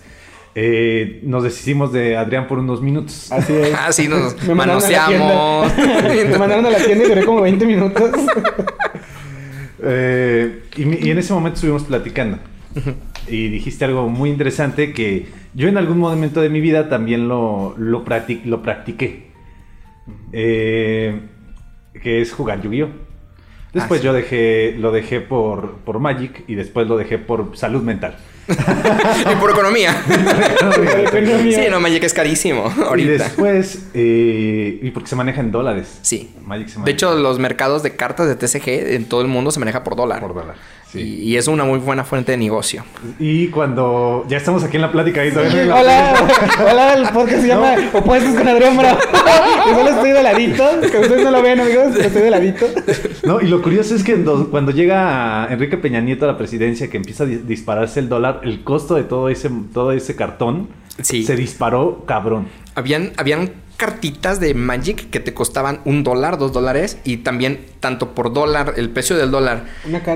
eh, nos deshicimos de Adrián por unos minutos. Así es. Así nos *laughs* Me mandaron a la manoseamos. tienda. Me mandaron a la tienda y duré como 20 minutos. *laughs* Eh, y en ese momento estuvimos platicando. Y dijiste algo muy interesante que yo en algún momento de mi vida también lo, lo, practic- lo practiqué. Eh, que es jugar Yu-Gi-Oh! Después Ah, sí. yo dejé, lo dejé por, por Magic y después lo dejé por salud mental. *laughs* y por economía. *laughs* *laughs* Sí, no, Magic es carísimo Y ahorita. después, eh, y porque se maneja en dólares. Sí. Magic se maneja De hecho, los mercados de cartas de TCG en todo el mundo se maneja por dólar. por dólar. Sí. Y, y es una muy buena fuente de negocio. Y cuando ya estamos aquí en la plática, no hay la- Hola, *laughs* hola, el podcast se llama Opuestos con Adrián Bravo. *laughs* Yo solo estoy de ladito, que ustedes no lo ven, amigos, pero estoy de ladito. *laughs* No, y lo curioso es que do- cuando llega Enrique Peña Nieto a la presidencia, que empieza a di- dispararse el dólar, el costo de todo ese, todo ese cartón Sí. se disparó cabrón. Habían, habían cartitas de Magic que te costaban un dólar, dos dólares, y también tanto por dólar, el precio del dólar,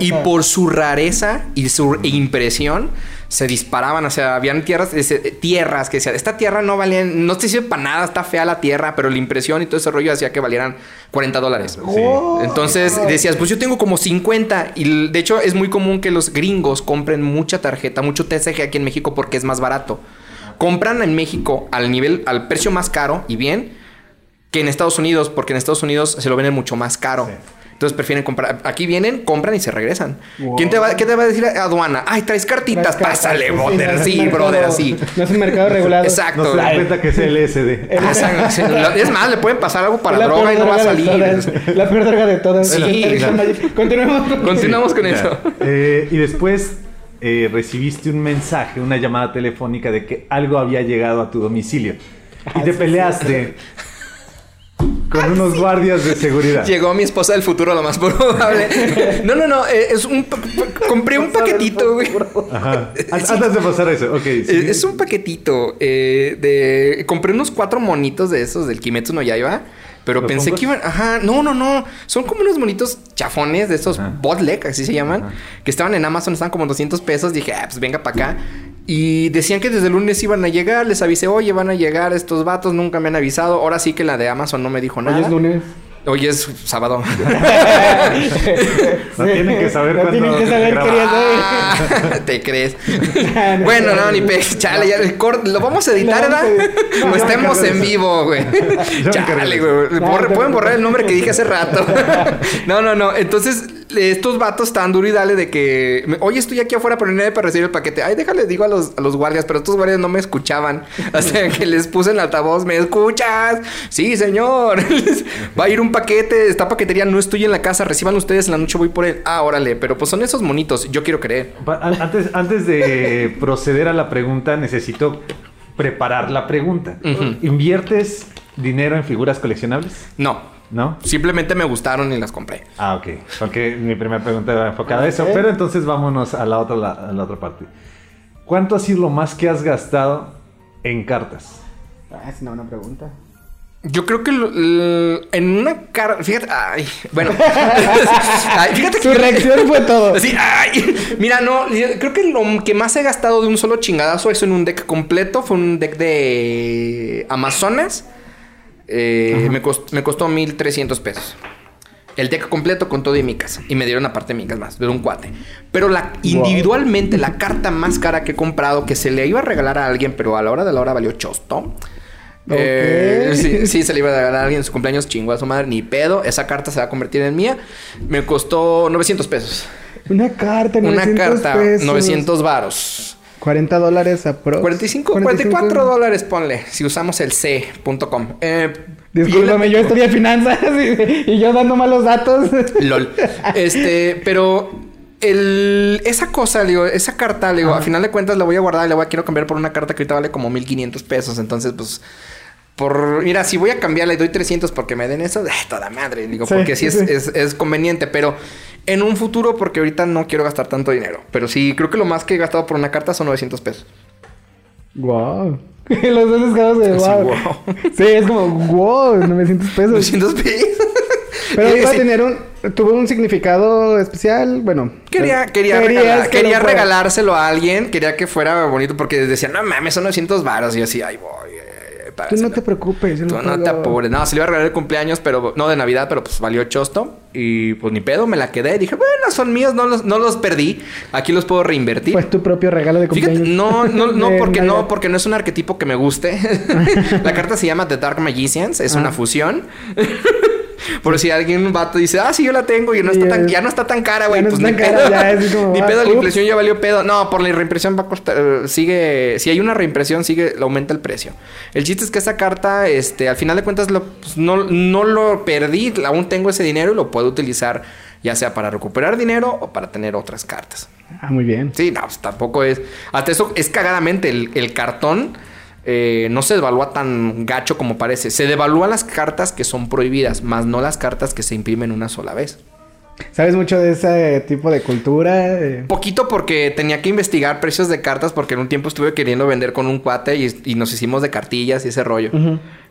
y por su rareza y su impresión, se disparaban. O sea, habían tierras, ese- tierras que decían, esta tierra no valía, no te sirve para nada, está fea la tierra, pero la impresión y todo ese rollo hacía que valieran 40 dólares. Sí. Oh. Entonces decías, pues yo tengo como 50. Y de hecho es muy común que los gringos compren mucha tarjeta, mucho TCG aquí en México porque es más barato. Compran en México al nivel, al precio más caro y bien que en Estados Unidos, porque enEstados Unidos se lo venden mucho más caro. Sí. Entonces prefieren comprar. Aquí vienen, compran y se regresan. Wow. ¿Quién te va, ¿Qué te va a decir aduana? Ay, traes cartitas, Traes cartas, pásale, sí, brother. no es un Sí, brother, así. No es un mercado regulado. Exacto. No se Ay. cuenta que es LSD. *laughs* Sí, lo- Es más, le pueden pasar algo para la droga y no va a salir. todas. La peor droga de todas. Sí. *laughs* Magic. Continuemos. Continuamos con Ya. eso. Eh, y después eh, recibiste un mensaje, una llamada telefónica de que algo había llegado a tu domicilio. Y te peleaste con unos guardias de seguridad. Llegó mi esposa del futuro, lo más probable. No, no, no. eh, es un. compré un paquetito, güey. Ajá. *laughs* Antes de pasar a eso, ok. sí. Eh, Es un paquetito eh, de... Compré unos cuatro monitos de esos del Kimetsu no Yaiba. Pero ¿Los pensé que iban... Ajá, no, no, no. Son como unos monitos chafones de esos Ajá. botleg, así se llaman. Ajá. Que estaban en Amazon, estaban como 200 pesos. Dije, ah, pues venga para acá. Y decían que desde el lunes iban a llegar. Les avisé, oye, van a llegar estos vatos. Nunca me han avisado. Ahora sí que la de Amazon no me dijo nada. Hoy es lunes. Hoy es sábado. *laughs* No tienen que saber No cuándo tienen que saber qué. Ah, ¿Te crees? *laughs* bueno, no, ni pe... Chale, ya el cor- lo vamos a editar, ¿verdad? No, estemos en vivo, güey. Chale, güey. Pueden borrar el nombre que dije hace rato. *laughs* no, no, no. Entonces, estos vatos están duro y dale de que... Oye, estoy aquí afuera, hay para recibir el paquete. Ay, déjale, digo a los, a los guardias. Pero estos guardias no me escuchaban. *laughs* Hasta que les puse en el altavoz. ¿Me escuchas? Sí, señor. *laughs* Va a ir un paquete. Esta paquetería no estoy en la casa. Reciban ustedes en la noche, voy por él. Ah, órale. Pero pues son esos monitos. Yo quiero creer. Antes, antes de *laughs* proceder a la pregunta, necesito preparar la pregunta. ¿Inviertes dinero en figuras coleccionables? No. ¿No? Simplemente me gustaron y las compré. Ah, ok. Porque mi primera pregunta era enfocada a eso. Pero entonces vámonos a la otra, la- a la otra parte. ¿Cuánto ha sido lo más que has gastado en cartas? Ah, es una buena pregunta. Yo creo que lo- en una carta. Fíjate. Ay, bueno. *laughs* Ay, fíjate Su reacción fue todo. *laughs* Así, ay. Mira, no, yo creo que lo que más he gastado de un solo chingadazo es en un deck completo. Fue un deck de Amazonas. Eh, me, cost- me costó 1300 pesos. El deck completo con todo y micas. Y me dieron aparte micas más, de un cuate. Pero la, individualmente, la carta más cara que he comprado, que se le iba a regalar a alguien, pero a la hora de la hora valió chosto. Eh, Ok. sí, sí, se le iba a regalar a alguien en su cumpleaños, chingó a su madre, ni pedo. Esa carta se va a convertir en mía. Me costó 900 pesos. Una carta, Una 900 carta, pesos. 900 varos. 40 dólares a pro. 45, 44 dólares, ponle, si usamos el C.com. Eh, Discúlpame, yo estudié finanzas *laughs* y, y yo dando malos datos. *laughs* LOL. Este, pero el, esa cosa, digo, esa carta, digo, a final de cuentas la voy a guardar y la voy a quiero cambiar por una carta que ahorita vale como 1500 pesos. Entonces, pues, por, mira, si voy a cambiarla y doy 300 porque me den eso, eh, toda madre, digo, Sí, porque sí, sí. Es, es, es conveniente, pero en un futuro, porque ahorita no quiero gastar tanto dinero. Pero sí, creo que lo más que he gastado por una carta son 900 pesos. wow. *laughs* Los dos escados de wow. wow. *laughs* Sí, es como wow, 900 pesos. 900 pesos. *laughs* Pero iba a tener un. Tuvo un significado especial. Bueno. Quería, pero- quería, regalar- que quería regalárselo a alguien, quería que fuera bonito porque decían, no mames, son 900 varos. Y yo así, ay, voy. Eh, Tú págaselo". no te preocupes. Tú no te apures. No, se le iba a regalar el cumpleaños, pero no de Navidad, pero pues valió chosto. Y pues ni pedo, me la quedé. Dije, bueno, son míos, no los, no los perdí. Aquí los puedo reinvertir. Fue tu propio regalo de Fíjate, cumpleaños. no, no, *laughs* no, De porque Navidad. no, porque no es un arquetipo que me guste. *laughs* la carta se llama The Dark Magicians, es Ah. una fusión. *laughs* Por si alguien un vato dice, ah, sí, yo la tengo y no está tan, ya no está tan cara, güey. no Pues *laughs* ni pedo. ya es como, ni ah, pedo, la ups. impresión ya valió pedo. No, por la reimpresión va a costar, eh, sigue, si hay una reimpresión, sigue, aumenta el precio. El chiste es que esa carta, este, al final de cuentas, lo- pues, no, no lo perdí, aún tengo ese dinero y lo puedo utilizar ya sea para recuperar dinero o para tener otras cartas. Ah, muy bien. Sí, no, pues tampoco es. Hasta eso es cagadamente. El, el cartón eh, no se devalúa tan gacho como parece. Se devalúan las cartas que son prohibidas, más no las cartas que se imprimen una sola vez. ¿Sabes mucho de ese tipo de cultura? Eh, Poquito porque tenía que investigar precios de cartas porque en un tiempo estuve queriendo vender con un cuate y, y nos hicimos de cartillas y ese rollo.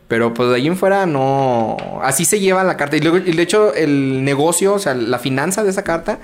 Pero pues de ahí en fuera no... Así se lleva la carta. Y luego, y de hecho, el negocio, o sea, la finanza de esa carta,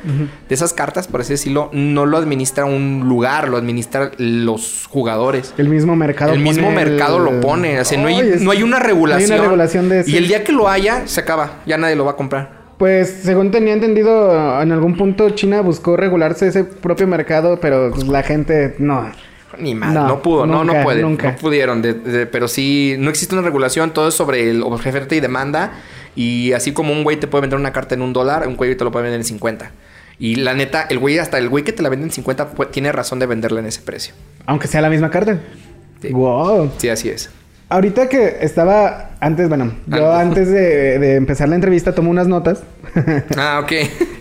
de esas cartas, por así decirlo, no lo administra un lugar, lo administran los jugadores. El mismo mercado el mismo mercado el- lo pone. O sea, no, hay, es- no hay una regulación. No hay una regulación de eso. Y el día que lo haya, se acaba. Ya nadie lo va a comprar. Pues, según tenía entendido, en algún punto China buscó regularse ese propio mercado, pero pues, la gente no. Ni más, No, no, pudo, no, nunca, no pueden, nunca. no pudieron, de- de- pero sí, no existe una regulación, todo es sobre el oferta y demanda, y así como un güey te puede vender una carta en un dólar, un güey te lo puede vender en 50. Y la neta, el güey, hasta el güey que te la vende en 50, pues, tiene razón de venderla en ese precio. Aunque sea la misma carta. Sí. Wow. Sí, así es. Ahorita que estaba antes, bueno, yo Antes. de, de empezar la entrevista tomé unas notas. *laughs* Ah, ok.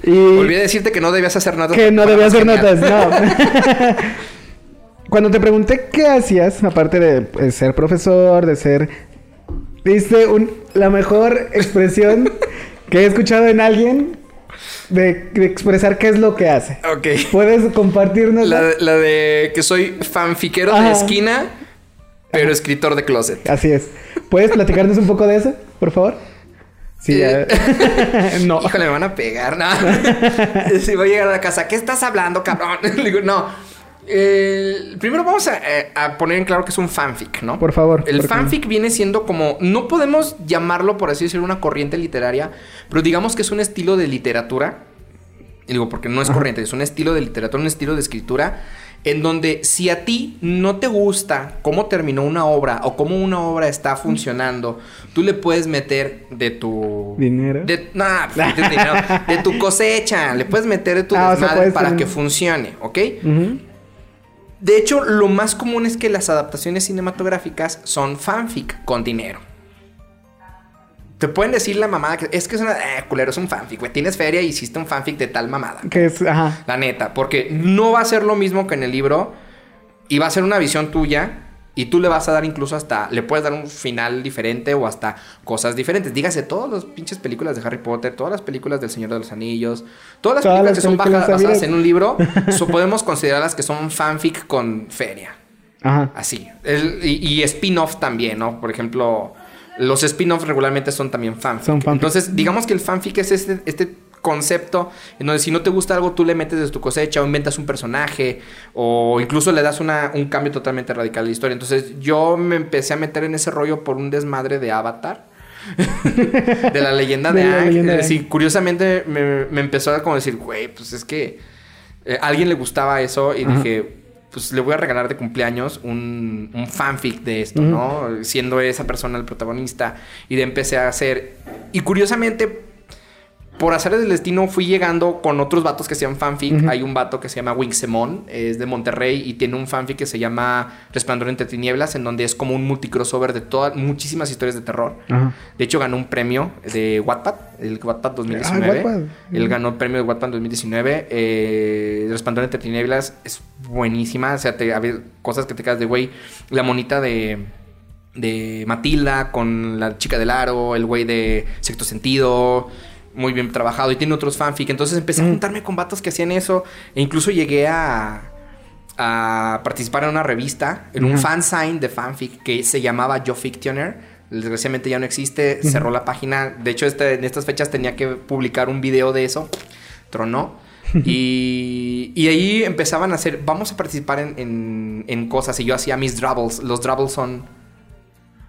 Y- Olvidé decirte que no debías hacer notas. que no para debía hacer notas, no. *laughs* Cuando te pregunté qué hacías, aparte de pues, ser profesor, de ser... Diste un- la mejor expresión *laughs* que he escuchado en alguien de, de expresar qué es lo que hace. Ok. ¿Puedes compartirnos? La, de- la de que soy fanfiquero Ajá. de esquina, pero escritor de closet. Así es. ¿Puedes platicarnos un poco de eso, por favor? Sí, Eh. *laughs* no. Híjole, me van a pegar, ¿no? *laughs* si voy a llegar a la casa, ¿qué estás hablando, cabrón? Le digo, no. Eh, primero vamos a, eh, a poner en claro que es un fanfic, ¿no? Por favor, El fanfic viene siendo como. No podemos llamarlo, por así decirlo, una corriente literaria, pero digamos que es un estilo de literatura. Y digo, porque no es corriente, es un estilo de literatura, un estilo de escritura. En donde si a ti no te gusta cómo terminó una obra o cómo una obra está funcionando, tú le puedes meter de tu... Dinero. De, pues, de, dinero, de tu cosecha. Le puedes meter de tu *laughs* Ah, o sea, desmadre para que funcione, ¿ok? Ujú. De hecho, lo más común es que las adaptaciones cinematográficas son fanfic con dinero. Te pueden decir la mamada que es que es una eh, culero, es un fanfic, güey. Tienes feria y hiciste un fanfic de tal mamada. Que es, ajá. La neta, porque no va a ser lo mismo que en el libro y va a ser una visión tuya y tú le vas a dar incluso hasta, le puedes dar un final diferente o hasta cosas diferentes. Dígase, todas las pinches películas de Harry Potter, todas las películas del Señor de los Anillos, todas las Todas películas las que son películas baja- basadas en un libro, *laughs* so podemos considerarlas que son fanfic con feria. Ajá. Así. El- y y spin-off también, ¿no? Por ejemplo, Los spin-offs regularmente son también fanfic. Son fanfic. Entonces, digamos que el fanfic es este, este concepto en donde si no te gusta algo, tú le metes desde tu cosecha o inventas un personaje o incluso le das una, un cambio totalmente radical a la historia. Entonces, yo me empecé a meter en ese rollo por un desmadre de Avatar. *laughs* de la leyenda de, De la leyenda de Eh, sí, curiosamente me, me empezó a como decir, güey, pues es que eh, a alguien le gustaba eso y Ajá. dije, pues le voy a regalar de cumpleaños un, un fanfic de esto. ¿no? Siendo esa persona el protagonista. Y de empecé a hacer. Y curiosamente, por hacer del destino, fui llegando con otros vatos que hacían fanfic. Hay un vato que se llama Wingsemon, es de Monterrey y tiene un fanfic que se llama Resplandor entre tinieblas, en donde es como un multicrossover de todas, muchísimas historias de terror. De hecho, ganó un premio de Wattpad, el Wattpad 2019. Ah, Wattpad. Él ganó el premio de Wattpad 2019. Eh, Resplandor entre tinieblas es buenísima. O sea, te, había cosas que te quedas de güey. La monita de, de Matilda con la chica del aro, el güey de Sexto Sentido. Muy bien trabajado. Y tiene otros fanfic. Entonces empecé a Mm. juntarme con vatos que hacían eso. E incluso llegué a a participar en una revista, en un fansign de fanfic que se llamaba Yo Fictioner. Desgraciadamente ya no existe, cerró la página. De hecho, este- en estas fechas tenía que publicar un video de eso. Tronó. y, y ahí empezaban a hacer, vamos a participar en, en- en cosas. Y yo hacía mis drabbles. Los drabbles son,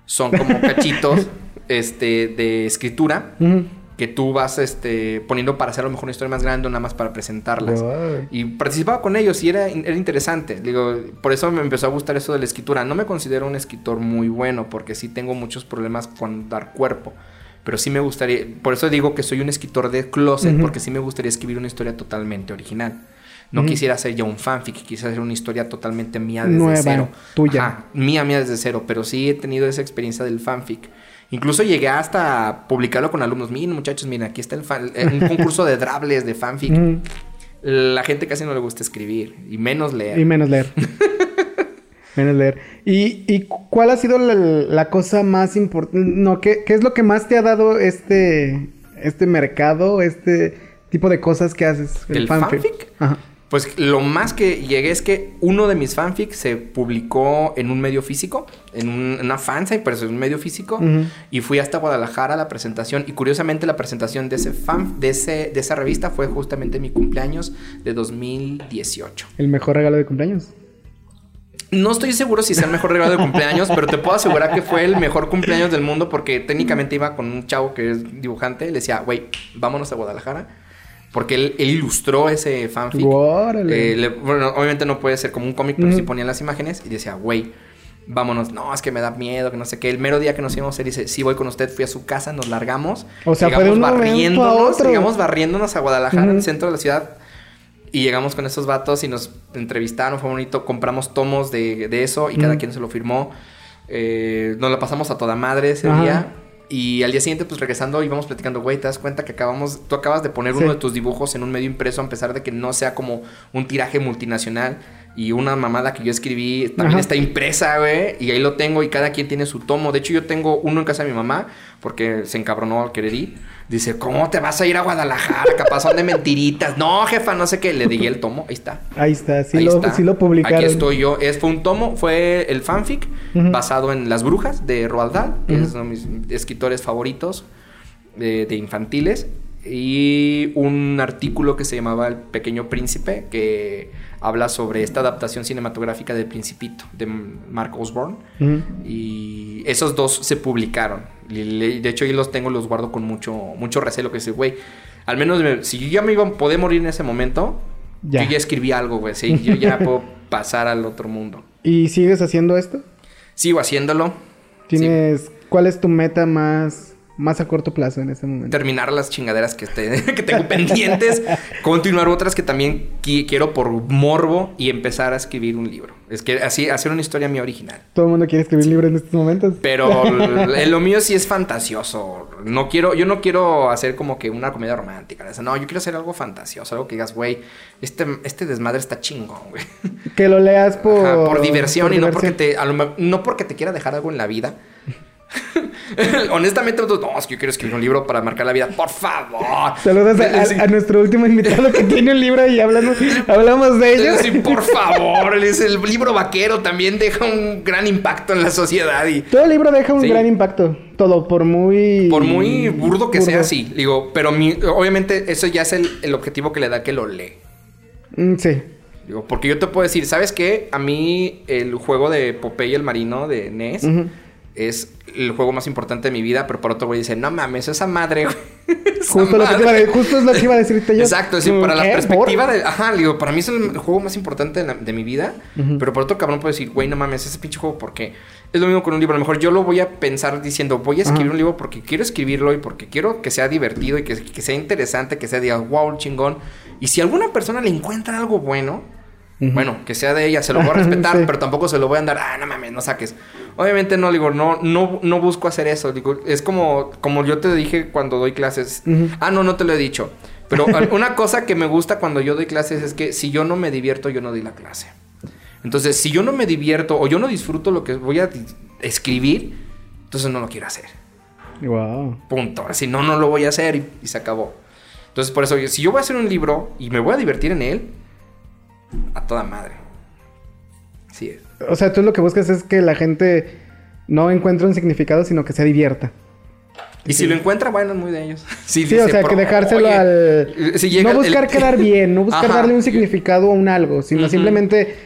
son como *laughs* cachitos este, de escritura. Que tú vas este, poniendo para hacer a lo mejor una historia más grande o nada más para presentarlas. Y participaba con ellos y era, era interesante. Digo, por eso me empezó a gustar eso de la escritura. No me considero un escritor muy bueno porque sí tengo muchos problemas con dar cuerpo. Pero sí me gustaría, por eso digo que soy un escritor de closet, porque sí me gustaría escribir una historia totalmente original. No quisiera hacer ya un fanfic, quisiera hacer una historia totalmente mía desde Nueva, cero. tuya. Ajá, mía, mía desde cero, pero sí he tenido esa experiencia del fanfic. Incluso llegué hasta publicarlo con alumnos. Miren, muchachos, miren, aquí está el fan- eh, un concurso de drables de fanfic. La gente casi no le gusta escribir y menos leer. Y menos leer. *laughs* menos leer. ¿Y, y cuál ha sido la, la cosa más importante? No, ¿qué, qué es lo que más te ha dado este, este mercado, este tipo de cosas que haces? ¿El fanfic? Ajá. Pues lo más que llegué es que uno de mis fanfics se publicó en un medio físico, en un- en una fanzine, pero es un medio físico. Y fui hasta Guadalajara a la presentación. Y curiosamente la presentación de ese fan, de, ese, de esa revista fue justamente mi cumpleaños de 2018. El mejor regalo de cumpleaños. No estoy seguro si sea el mejor regalo de cumpleaños, pero te puedo asegurar que fue el mejor cumpleaños del mundo porque técnicamente iba con un chavo que es dibujante. Le decía, güey, vámonos a Guadalajara. Porque él, él ilustró ese fanfic. Eh, le- bueno, obviamente no puede ser como un cómic, pero sí ponían las imágenes y decía, güey, vámonos. No, es que me da miedo, que no sé qué. El mero día que nos íbamos a ir, dice, sí, voy con usted. Fui a su casa, nos largamos. O sea, a barriéndonos, llegamos barriéndonos a Guadalajara, Ujú. al centro de la ciudad. Y llegamos con esos vatos y nos entrevistaron, fue bonito. Compramos tomos de, de eso y cada quien se lo firmó. Eh, nos la pasamos a toda madre ese Ajá. día. Y al día siguiente, pues regresando, íbamos platicando, güey, te das cuenta que acabamos, tú acabas de poner Sí. uno de tus dibujos en un medio impreso, a pesar de que no sea como un tiraje multinacional. Y una mamada que yo escribí también Ajá. está impresa, güey. Y ahí lo tengo y cada quien tiene su tomo. De hecho, yo tengo uno en casa de mi mamá, porque se encabronó al querer ir. Dice, ¿cómo te vas a ir a Guadalajara? Capaz son de mentiritas. No, jefa, no sé qué. Le di el tomo, ahí está. Ahí está, sí, Ahí lo, está. sí lo publicaron. Aquí estoy yo. Es, fue un tomo, fue el fanfic basado en Las Brujas de Roald Dahl, que Ujú. es uno de mis escritores favoritos de, de infantiles. Y un artículo que se llamaba El Pequeño Príncipe, que habla sobre esta adaptación cinematográfica del Principito, de Mark Osborne. Ujú. Y esos dos se publicaron. Y De hecho, yo los tengo, los guardo con mucho, mucho recelo. Que dice, güey, al menos me- si yo ya me iba a poder morir en ese momento, Ya. yo ya escribí algo, güey. Sí, yo ya puedo *laughs* pasar al otro mundo. ¿Y sigues haciendo esto? Sigo haciéndolo. ¿Tienes... ¿Cuál es tu meta más, más a corto plazo en este momento? Terminar las chingaderas que, te- *laughs* que tengo pendientes. continuar otras que también qui- quiero por morbo y empezar a escribir un libro. Es que así, hacer una historia mía original. Todo el mundo quiere escribir libros en estos momentos. Pero *laughs* lo mío sí es fantasioso. No quiero, yo no quiero hacer como que una comedia romántica. No, yo quiero hacer algo fantasioso, algo que digas, güey, este, este desmadre está chingón, güey. Que lo leas por... Ajá, por diversión por y no porque te, a lo no porque te quiera dejar algo en la vida. *laughs* Honestamente, nosotros, no, es que yo quiero escribir un libro para marcar la vida. Por favor. Saludos a, Sí. a- a nuestro último invitado que tiene un libro y hablamos, *laughs* hablamos de ello. Sí, por *laughs* favor, es el libro vaquero también deja un gran impacto en la sociedad y Todo libro deja un Sí. gran impacto. Todo, por muy... por muy burdo que sea, sí. Digo, pero mi- obviamente eso ya es el, el objetivo que le da que lo lee. Mm, sí. Digo, porque yo te puedo decir, ¿sabes qué? A mí el juego de Popeye el Marino de NES Ujú. Es el juego más importante de mi vida, pero por otro güey dice, no mames, esa madre, güey. *laughs* Esa Justo, lo que te iba a madre". de- justo es lo que iba a decirte yo. Exacto, sí, Mm, para la perspectiva ¿Por? de... Ajá, digo, para mí es el juego más importante de, la- de mi vida, pero por otro cabrón puede decir, güey, no mames, ese pinche juego, ¿por qué? Es lo mismo con un libro, a lo mejor yo lo voy a pensar diciendo, voy a escribir un libro porque quiero escribirlo y porque quiero que sea divertido y que, que sea interesante, que sea, diga, wow, chingón. Y si alguna persona le encuentra algo bueno, bueno, que sea de ella, se lo voy a *laughs* respetar, Sí. pero tampoco se lo voy a andar, ah, no mames, no saques. Obviamente no, digo, no, no, no busco hacer eso. Digo, es como, como yo te dije cuando doy clases. Ah, no, no te lo he dicho. Pero *laughs* una cosa que me gusta cuando yo doy clases es que si yo no me divierto, yo no doy la clase. Entonces, si yo no me divierto o yo no disfruto lo que voy a escribir, entonces no lo quiero hacer. Wow. Punto. Si no, no lo voy a hacer y, y se acabó. Entonces, por eso, si yo voy a hacer un libro y me voy a divertir en él, a toda madre. Sí es. O sea, tú lo que buscas es que la gente no encuentre un significado, sino que se divierta. Y si lo encuentra, bueno, es muy de ellos. *laughs* Sí, o sea, que dejárselo oye, al... si llega no el- buscar quedar *laughs* bien, no buscar Ajá. darle un significado a un algo, sino simplemente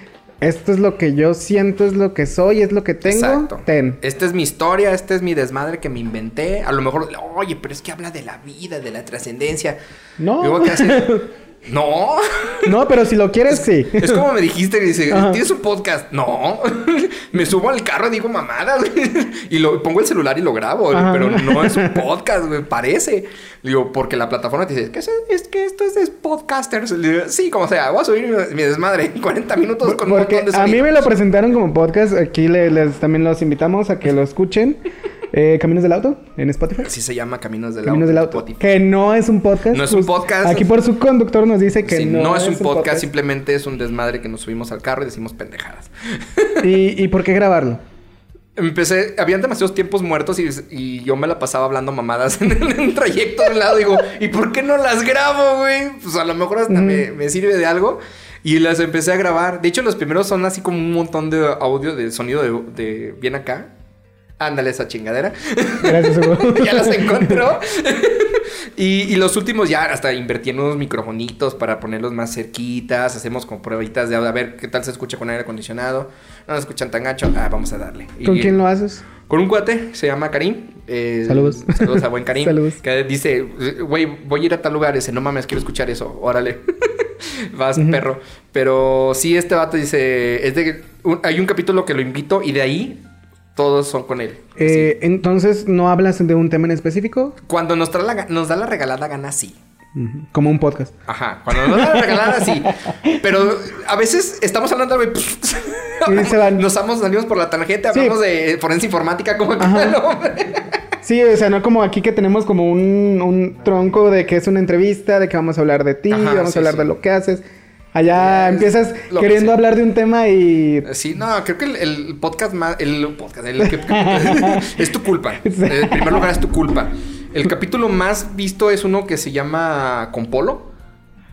esto es lo que yo siento, es lo que soy, es lo que tengo. Exacto. Ten. Esta es mi historia, este es mi desmadre que me inventé. A lo mejor, oye, pero es que habla de la vida, de la trascendencia. No. Así, *laughs* No. *laughs* No, pero si lo quieres, sí. Es como me dijiste, dice, Ajá. ¿tienes un podcast? No. *laughs* me subo al carro y digo mamadas. Y lo pongo el celular y lo grabo, Ajá. pero no es un podcast, güey, parece. Digo, porque la plataforma te dice, que, es, es que esto es de podcasters. Digo, sí, como sea, voy a subir mi, mi desmadre en 40 minutos con un Porque montón de a mí me lo presentaron como podcast. Aquí le- les, también los invitamos a que lo escuchen. Eh, Caminos del Auto en Spotify. Así se llama Caminos del Caminos Auto. del Auto. Spotify. Que no es un podcast. No es un podcast. Aquí por su conductor nos dice que Sí, no, es un podcast, simplemente es un desmadre que nos subimos al carro y decimos pendejadas. ¿Y, ¿Y por qué grabarlo? Empecé, habían demasiados tiempos muertos y, y yo me la pasaba hablando mamadas *laughs* en el trayecto de un lado. Digo, ¿y por qué no las grabo, güey? Pues a lo mejor hasta me, me sirve de algo. Y las empecé a grabar. De hecho, los primeros son así como un montón de audio, de sonido de, de bien acá. Ándale esa chingadera. Gracias, Hugo. *laughs* ya las encontró. *laughs* y, y los últimos ya hasta invertí en unos microfonitos para ponerlos más cerquitas. Hacemos como pruebitas de a ver qué tal se escucha con aire acondicionado. No se escuchan tan gacho. Ah, vamos a darle. ¿Con Y- quién lo haces? Con un cuate, se llama Karim. Eh, Saludos. Saludos a buen Karim. *laughs* Saludos. Que dice, güey, voy a ir a tal lugar. Dice, no mames, quiero escuchar eso. Órale. Vas, perro. Pero sí, este vato dice, es de, un- hay un capítulo que lo invito y de ahí todos son con él. Eh, Entonces, ¿no hablas de un tema en específico? Cuando nos, trae la nos da la regalada gana, sí. Como un podcast. Ajá, cuando nos da la regalada, sí. Pero a veces estamos hablando de... Y se van. Nos vamos, salimos por la Sí. hablamos de forense informática como hombre. Sí, o sea, no como aquí que tenemos como un, un tronco de que es una entrevista, de que vamos a hablar de ti, Ajá, vamos sí, a hablar sí. de lo que haces. Allá Es empiezas que queriendo sea. hablar de un tema y... Sí, no, creo que el, el podcast más. El podcast. el que- *laughs* es tu culpa. En primer lugar, es tu culpa. El capítulo más visto es uno que se llama Con Polo.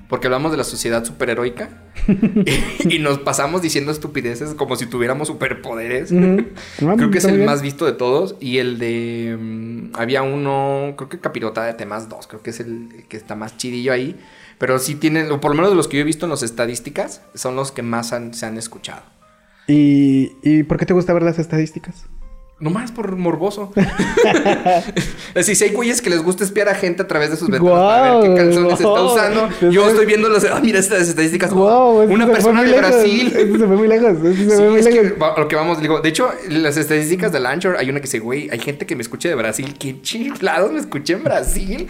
Porque hablamos de la sociedad superheroica. *laughs* y, y nos pasamos diciendo estupideces como si tuviéramos superpoderes. *laughs* Creo que es el bien. más visto de todos. Y el de. mm, había uno. Creo que Capirota de temas 2. Creo que es el, el que está más chidillo ahí. Pero sí tienen. O por lo menos de los que yo he visto en las estadísticas. Son los que más han- se han escuchado. ¿Y, ¿Y por qué te gusta ver las estadísticas? Nomás por morboso. *laughs* Así, si hay güeyes que les gusta espiar a gente a través de sus ventanas para ver qué calzones está guau. usando. Yo es- estoy viendo las... Ah, mira estas estadísticas. Wow, Una persona de lejos. Brasil. Eso se fue muy lejos. Eso se Sí, fue muy es que lejos. lo que vamos, digo, de hecho, las estadísticas del Anchor, hay una que dice, güey, hay gente que me escucha de Brasil. ¿Qué chiflados me escuché en Brasil?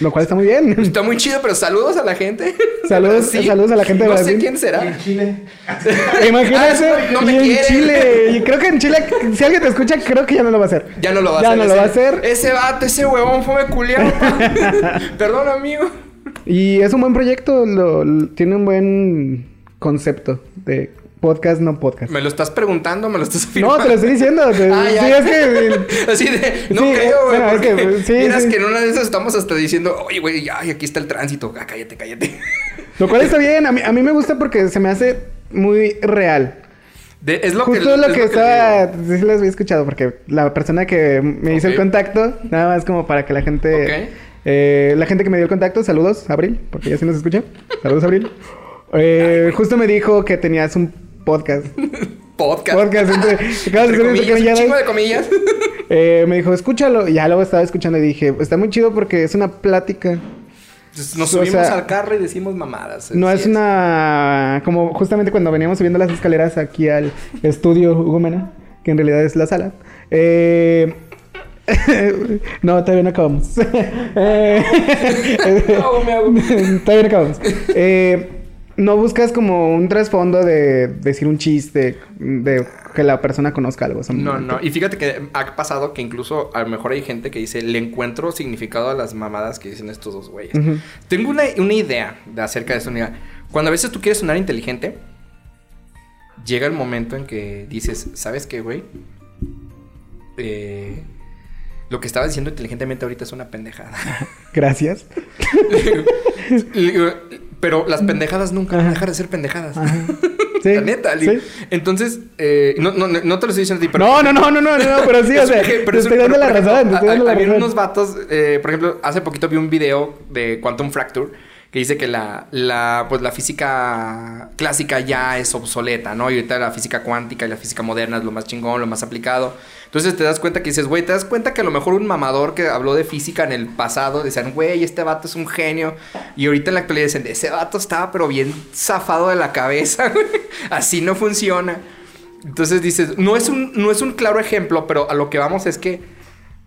Lo cual está muy bien. *laughs* Está muy chido, pero saludos a la gente. de *laughs* Saludos- Brasil. saludos a la gente de no Brasil. sé quién será. En Chile. Imagínate. Ah, no me y en. Chile. Y creo que en Chile, si alguien te escucha, creo que ya no lo va a hacer. Ya no lo va a Ya hacer. no lo ese- va a hacer. Ese vato, ese huevón fue culiado. *laughs* Perdón, amigo. Y es un buen proyecto, lo- lo- tiene un buen concepto de podcast, no podcast. ¿Me lo estás preguntando? ¿Me lo estás No, afirmando? te lo estoy diciendo. *laughs* te- Ah, ya. sí, es que... *laughs* Así de, no Sí, creo, güey. bueno, es que, sí, miras sí. que en una de esas estamos hasta diciendo, oye, güey, ay, aquí está el tránsito. Ah, cállate, cállate. Lo cual está bien. A mí, a mí me gusta porque se me hace muy real. De- es lo Justo que, lo es que estaba... digo. Sí, había escuchado porque la persona que me hizo el contacto, nada más como para que la gente... Ok. eh, la gente que me dio el contacto, saludos, Abril, porque ya sí nos escucha. Saludos, Abril. Eh, justo me dijo que tenías un podcast. *laughs* Podcast. Podcast, entonces, *laughs* acabas de Entre hacer comillas, que un de comillas. *laughs* Eh, me dijo, escúchalo. Y ya luego estaba escuchando y dije, está muy chido porque es una plática. Nos O subimos sea, al carro y decimos mamadas. No es una... Como justamente cuando veníamos subiendo las escaleras aquí al estudio Hugo Mena, que en realidad es la sala. Eh... *laughs* no, todavía no acabamos. *laughs* Eh, *laughs* Hago, me hago. todavía no acabamos. Eh, no buscas como un trasfondo de decir un chiste, de que la persona conozca algo. No, no. Y fíjate que ha pasado que incluso a lo mejor hay gente que dice, le encuentro significado a las mamadas que dicen estos dos güeyes. Tengo una, una idea de acerca de eso. Mira, cuando a veces tú quieres sonar inteligente, llega el momento en que dices, ¿sabes qué, güey? Eh, lo que estaba diciendo inteligentemente ahorita es una pendejada. *laughs* Gracias. *laughs* Pero las pendejadas nunca van a dejar de ser pendejadas. Ajá. *laughs* Sí, La neta, sí. Entonces, eh, no, no, no te lo estoy diciendo a ti, pero. No, no, no, no, no, no, pero sí, *laughs* o sea, te es estoy dando la razón, te estoy a- dando la Había razón. unos vatos, eh, por ejemplo, hace poquito vi un video de Quantum Fracture que dice que la, la, pues la física clásica ya es obsoleta, ¿no? Y ahorita la física cuántica y la física moderna es lo más chingón, lo más aplicado. Entonces te das cuenta que dices, güey, te das cuenta que a lo mejor un mamador que habló de física en el pasado decían, güey, este vato es un genio. Y ahorita en la actualidad dicen, ese vato estaba pero bien zafado de la cabeza, *laughs* güey. Así no funciona. Entonces dices, no es un, no es un claro ejemplo, pero a lo que vamos es que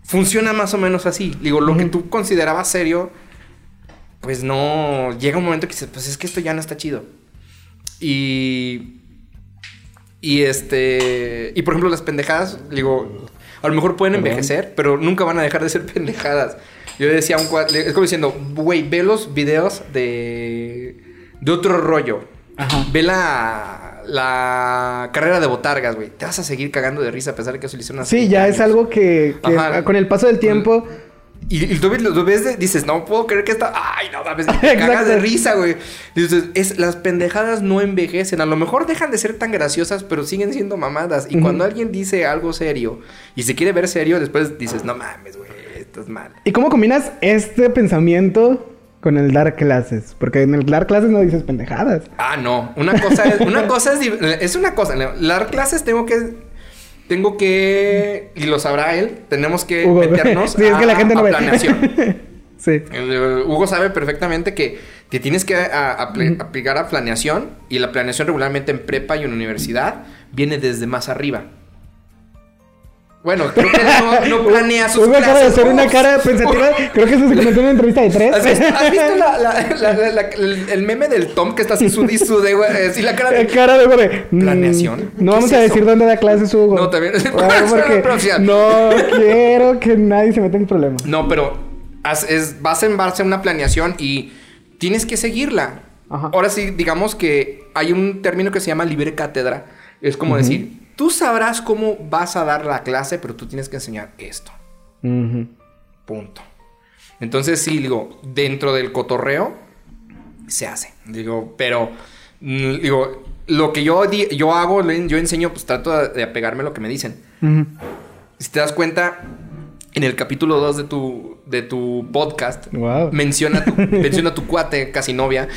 funciona más o menos así. Digo, lo que tú considerabas serio, pues no. Llega un momento que dices, pues es que esto ya no está chido. Y. Y este. Y por ejemplo, las pendejadas, digo, a lo mejor pueden envejecer, pero nunca van a dejar de ser *laughs* pendejadas. Yo decía a un cua- le- es como diciendo, güey, ve los videos de. de otro rollo. Ajá. Ve la, la carrera de botargas, güey. Te vas a seguir cagando de risa a pesar de que eso le hicieron Sí, 20 ya es algo que, con el paso del tiempo... Y, y tú ves, lo ves dices, no puedo creer que está. Ay, no mames, te cagas de risa, güey. Dices, es, las pendejadas no envejecen. A lo mejor dejan de ser tan graciosas, pero siguen siendo mamadas. Y cuando alguien dice algo serio y se quiere ver serio, después dices, no mames, güey, estás mal. ¿Y cómo combinas este pensamiento con el dar clases? Porque en el dar clases no dices pendejadas. Ah, no. Una cosa es, una cosa es, es una cosa. Las clases tengo que, tengo que, y lo sabrá él, tenemos que Hugo. *laughs* meternos Sí, es que la a- gente no a ve. planeación. *laughs* sí. Eh, Hugo sabe perfectamente que te tienes que a- a- apl- aplicar a planeación y la planeación regularmente en prepa y en universidad viene desde más arriba. Bueno, creo que no, no planea sus Hugo acaba de clases. hacer una cara pensativa. *laughs* Creo que eso se comentó en una entrevista de tres. ¿Has visto, has visto la- *laughs* el, el meme del Tom que está así y sude, güey? Así la cara La de... cara de güey. mm, ¿Planeación? No ¿Qué vamos es a eso? decir dónde da clases Hugo. No, también- Ah, *laughs* porque no quiero que nadie se meta en problemas. No, pero haz- es, vas en base a una planeación y tienes que seguirla. Ajá. Ahora sí, digamos que hay un término que se llama libre cátedra. Es como decir, tú sabrás cómo vas a dar la clase, pero tú tienes que enseñar esto. Punto. Entonces, sí, digo, dentro del cotorreo se hace. Digo, pero, mm, digo, lo que yo, yo hago, yo enseño, pues trato de, apegarme a lo que me dicen. Si te das cuenta, en el capítulo 2 de tu, de tu podcast, Wow. menciona, tu, *laughs* menciona a tu cuate, casi novia,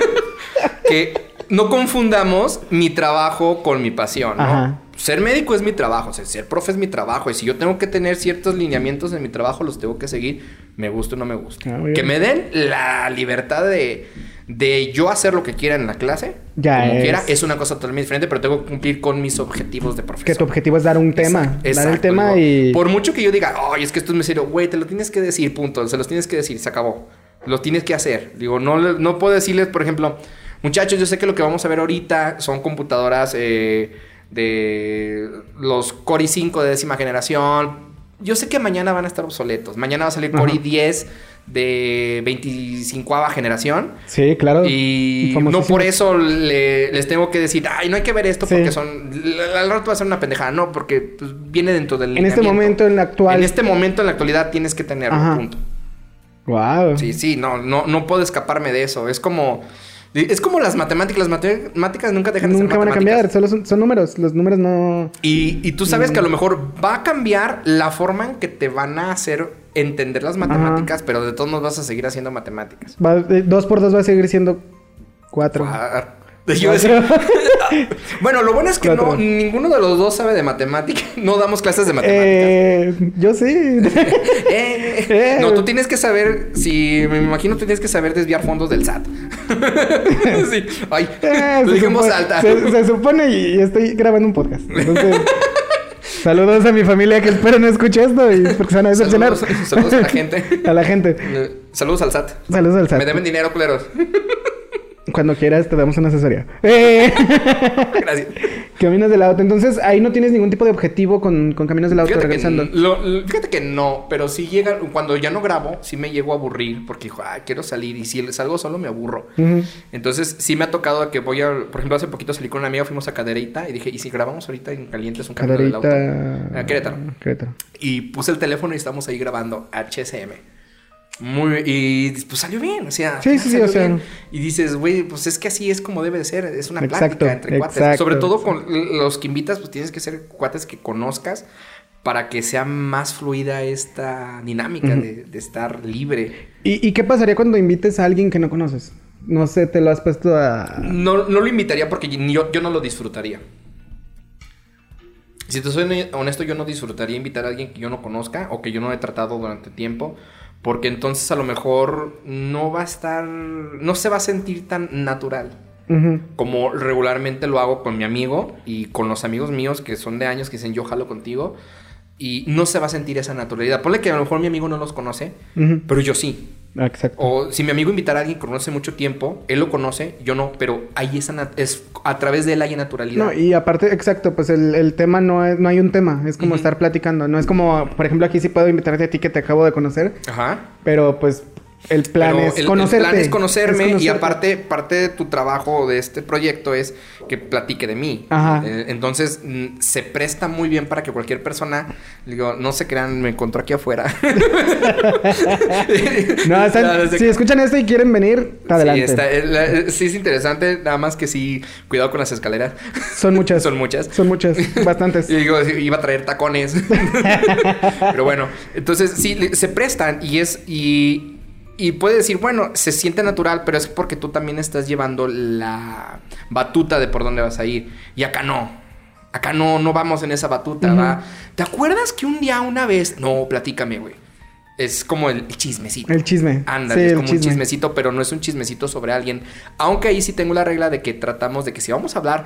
*laughs* que no confundamos mi trabajo con mi pasión, ¿no? Ajá. Ser médico es mi trabajo, o sea, ser profe es mi trabajo, y si yo tengo que tener ciertos lineamientos en mi trabajo, los tengo que seguir, me gusta o no me gusta. Ah, que me den la libertad de, de yo hacer lo que quiera en la clase, Ya como es. quiera, es una cosa totalmente diferente, pero tengo que cumplir con mis objetivos de profesor. Que tu objetivo es dar un tema. Exacto, dar el tema digo, y. Por mucho que yo diga, ay, es que esto es muy serio, güey, te lo tienes que decir, punto. Se los tienes que decir, se acabó. Lo tienes que hacer. Digo, no, no puedo decirles, por ejemplo, muchachos, yo sé que lo que vamos a ver ahorita son computadoras eh, de los Core i5 de décima generación. Yo sé que mañana van a estar obsoletos. Mañana va a salir Core Ajá. i10 de 25 generación. Sí, claro. Y no por eso le- les tengo que decir, ay, no hay que ver esto Sí. porque son. Al rato va a ser una pendejada. No, porque pues, viene dentro del. En este momento, en la actual. En este momento, en la actualidad, tienes que tenerlo, Ajá. punto. Wow. Sí, sí, no, no, no puedo escaparme de eso. Es como. Es como las matemáticas. Las matemáticas nunca dejan de ser Nunca van a cambiar, solo son, son números. Los números no. Y, y tú sabes que a lo mejor va a cambiar la forma en que te van a hacer entender las matemáticas, pero de todos modos vas a seguir haciendo matemáticas. Va, eh, dos por dos va a seguir siendo cuatro. *laughs* *laughs* Yo decía- *laughs* bueno, lo bueno es que no, ninguno de los dos sabe de matemáticas. *laughs* No damos clases de matemáticas. Eh, yo sí. *laughs* Eh, Eh. No, tú tienes que saber, si me imagino, tú tienes que saber desviar fondos del SAT. sí. Ay, Eh, lo alta. Se, se supone y estoy grabando un podcast. Entonces, saludos a mi familia que espero no escuche esto y porque se van a decepcionar. Saludos, saludos a la gente. a la gente. Saludos al SAT. Saludos al SAT. Me deben dinero, culeros. Cuando quieras te damos una asesoría. Eh, *laughs* Gracias. Caminos del auto. Entonces, ahí no tienes ningún tipo de objetivo con, con Caminos del auto Fíjate que, regresando. lo- lo- fíjate que no, pero si llega, cuando ya no grabo, sí me llego a aburrir porque dijo, ah, quiero salir y si salgo solo me aburro. Entonces sí me ha tocado que voy a, por ejemplo, hace poquito salí con una amiga, fuimos a Cadereyta y dije, ¿y si grabamos ahorita en Calientes un camino del auto? A Querétaro. Querétaro. Y puse el teléfono y estamos ahí grabando HSM. Muy y pues salió bien, o sea, Sí, sí, sí, salió o sea. bien. Y dices, güey, pues es que así es como debe de ser, es una Exacto, plática entre cuates. Sobre todo con los que invitas, pues tienes que ser cuates que conozcas para que sea más fluida esta dinámica de, de estar libre. ¿Y, ¿Y qué pasaría cuando invites a alguien que no conoces? No sé, te lo has puesto a... No, no lo invitaría porque yo, yo no lo disfrutaría. Si te soy honesto, yo no disfrutaría invitar a alguien que yo no conozca o que yo no he tratado durante tiempo. Porque entonces a lo mejor no va a estar. No se va a sentir tan natural. Como regularmente lo hago con mi amigo y con los amigos míos que son de años que dicen yo jalo contigo. Y no se va a sentir esa naturalidad. Ponle que a lo mejor mi amigo no los conoce, pero yo sí. Ah, Exacto. O si mi amigo invitara a alguien que conoce mucho tiempo, él lo conoce, yo no, pero hay esa es a través de él hay naturalidad. No, y aparte, exacto, pues el, el tema no es, no hay un tema, es como estar platicando. No es como, por ejemplo, aquí sí puedo invitarte a ti que te acabo de conocer, Ajá. pero pues el plan es el- el conocerte. plan es conocerme y conocerte. aparte parte de tu trabajo de este proyecto es que platique de mí. Ajá. Eh, entonces se presta muy bien para que cualquier persona, digo, no se crean, me encontró aquí afuera. *laughs* *laughs* No, están- No, si escuchan esto y quieren venir, adelante. Sí, está- eh, la- eh, sí es interesante, nada más que sí, cuidado con las escaleras. Son muchas. *laughs* Son muchas. Son muchas, bastantes. Y digo, iba a traer tacones. Pero bueno, entonces sí, se prestan y es. Y, y puede decir, bueno, se siente natural, pero es porque tú también estás llevando la batuta de por dónde vas a ir. Y acá no. Acá no, no vamos en esa batuta. ¿va? ¿Te acuerdas que un día, una vez. No, platícame, güey. Es como el chismecito. El chisme. Ándale, Sí, es como un chisme. chismecito, pero no es un chismecito sobre alguien. Aunque ahí sí tengo la regla de que tratamos de que si vamos a hablar,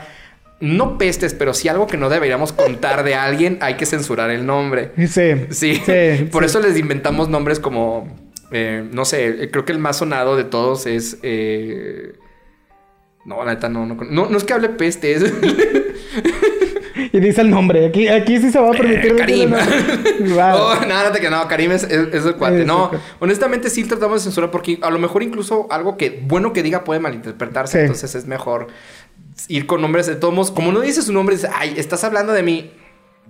no pestes, pero si algo que no deberíamos contar de alguien, hay que censurar el nombre. Sí. Sí, Sí, por eso les inventamos nombres como, eh, no sé, creo que el más sonado de todos es... eh, No, la neta, no, no, no, no es que hable peste, es... Y dice el nombre. Aquí, aquí sí se va a permitir. Eh, Karim. Wow. Oh, te que no, Karim es, es- es el cuate. Es no, honestamente sí tratamos de censurar porque a lo mejor incluso algo que bueno que diga puede malinterpretarse. Sí. Entonces es mejor ir con nombres de todos modos. Como no dices su nombre, dices, ay, estás hablando de mí.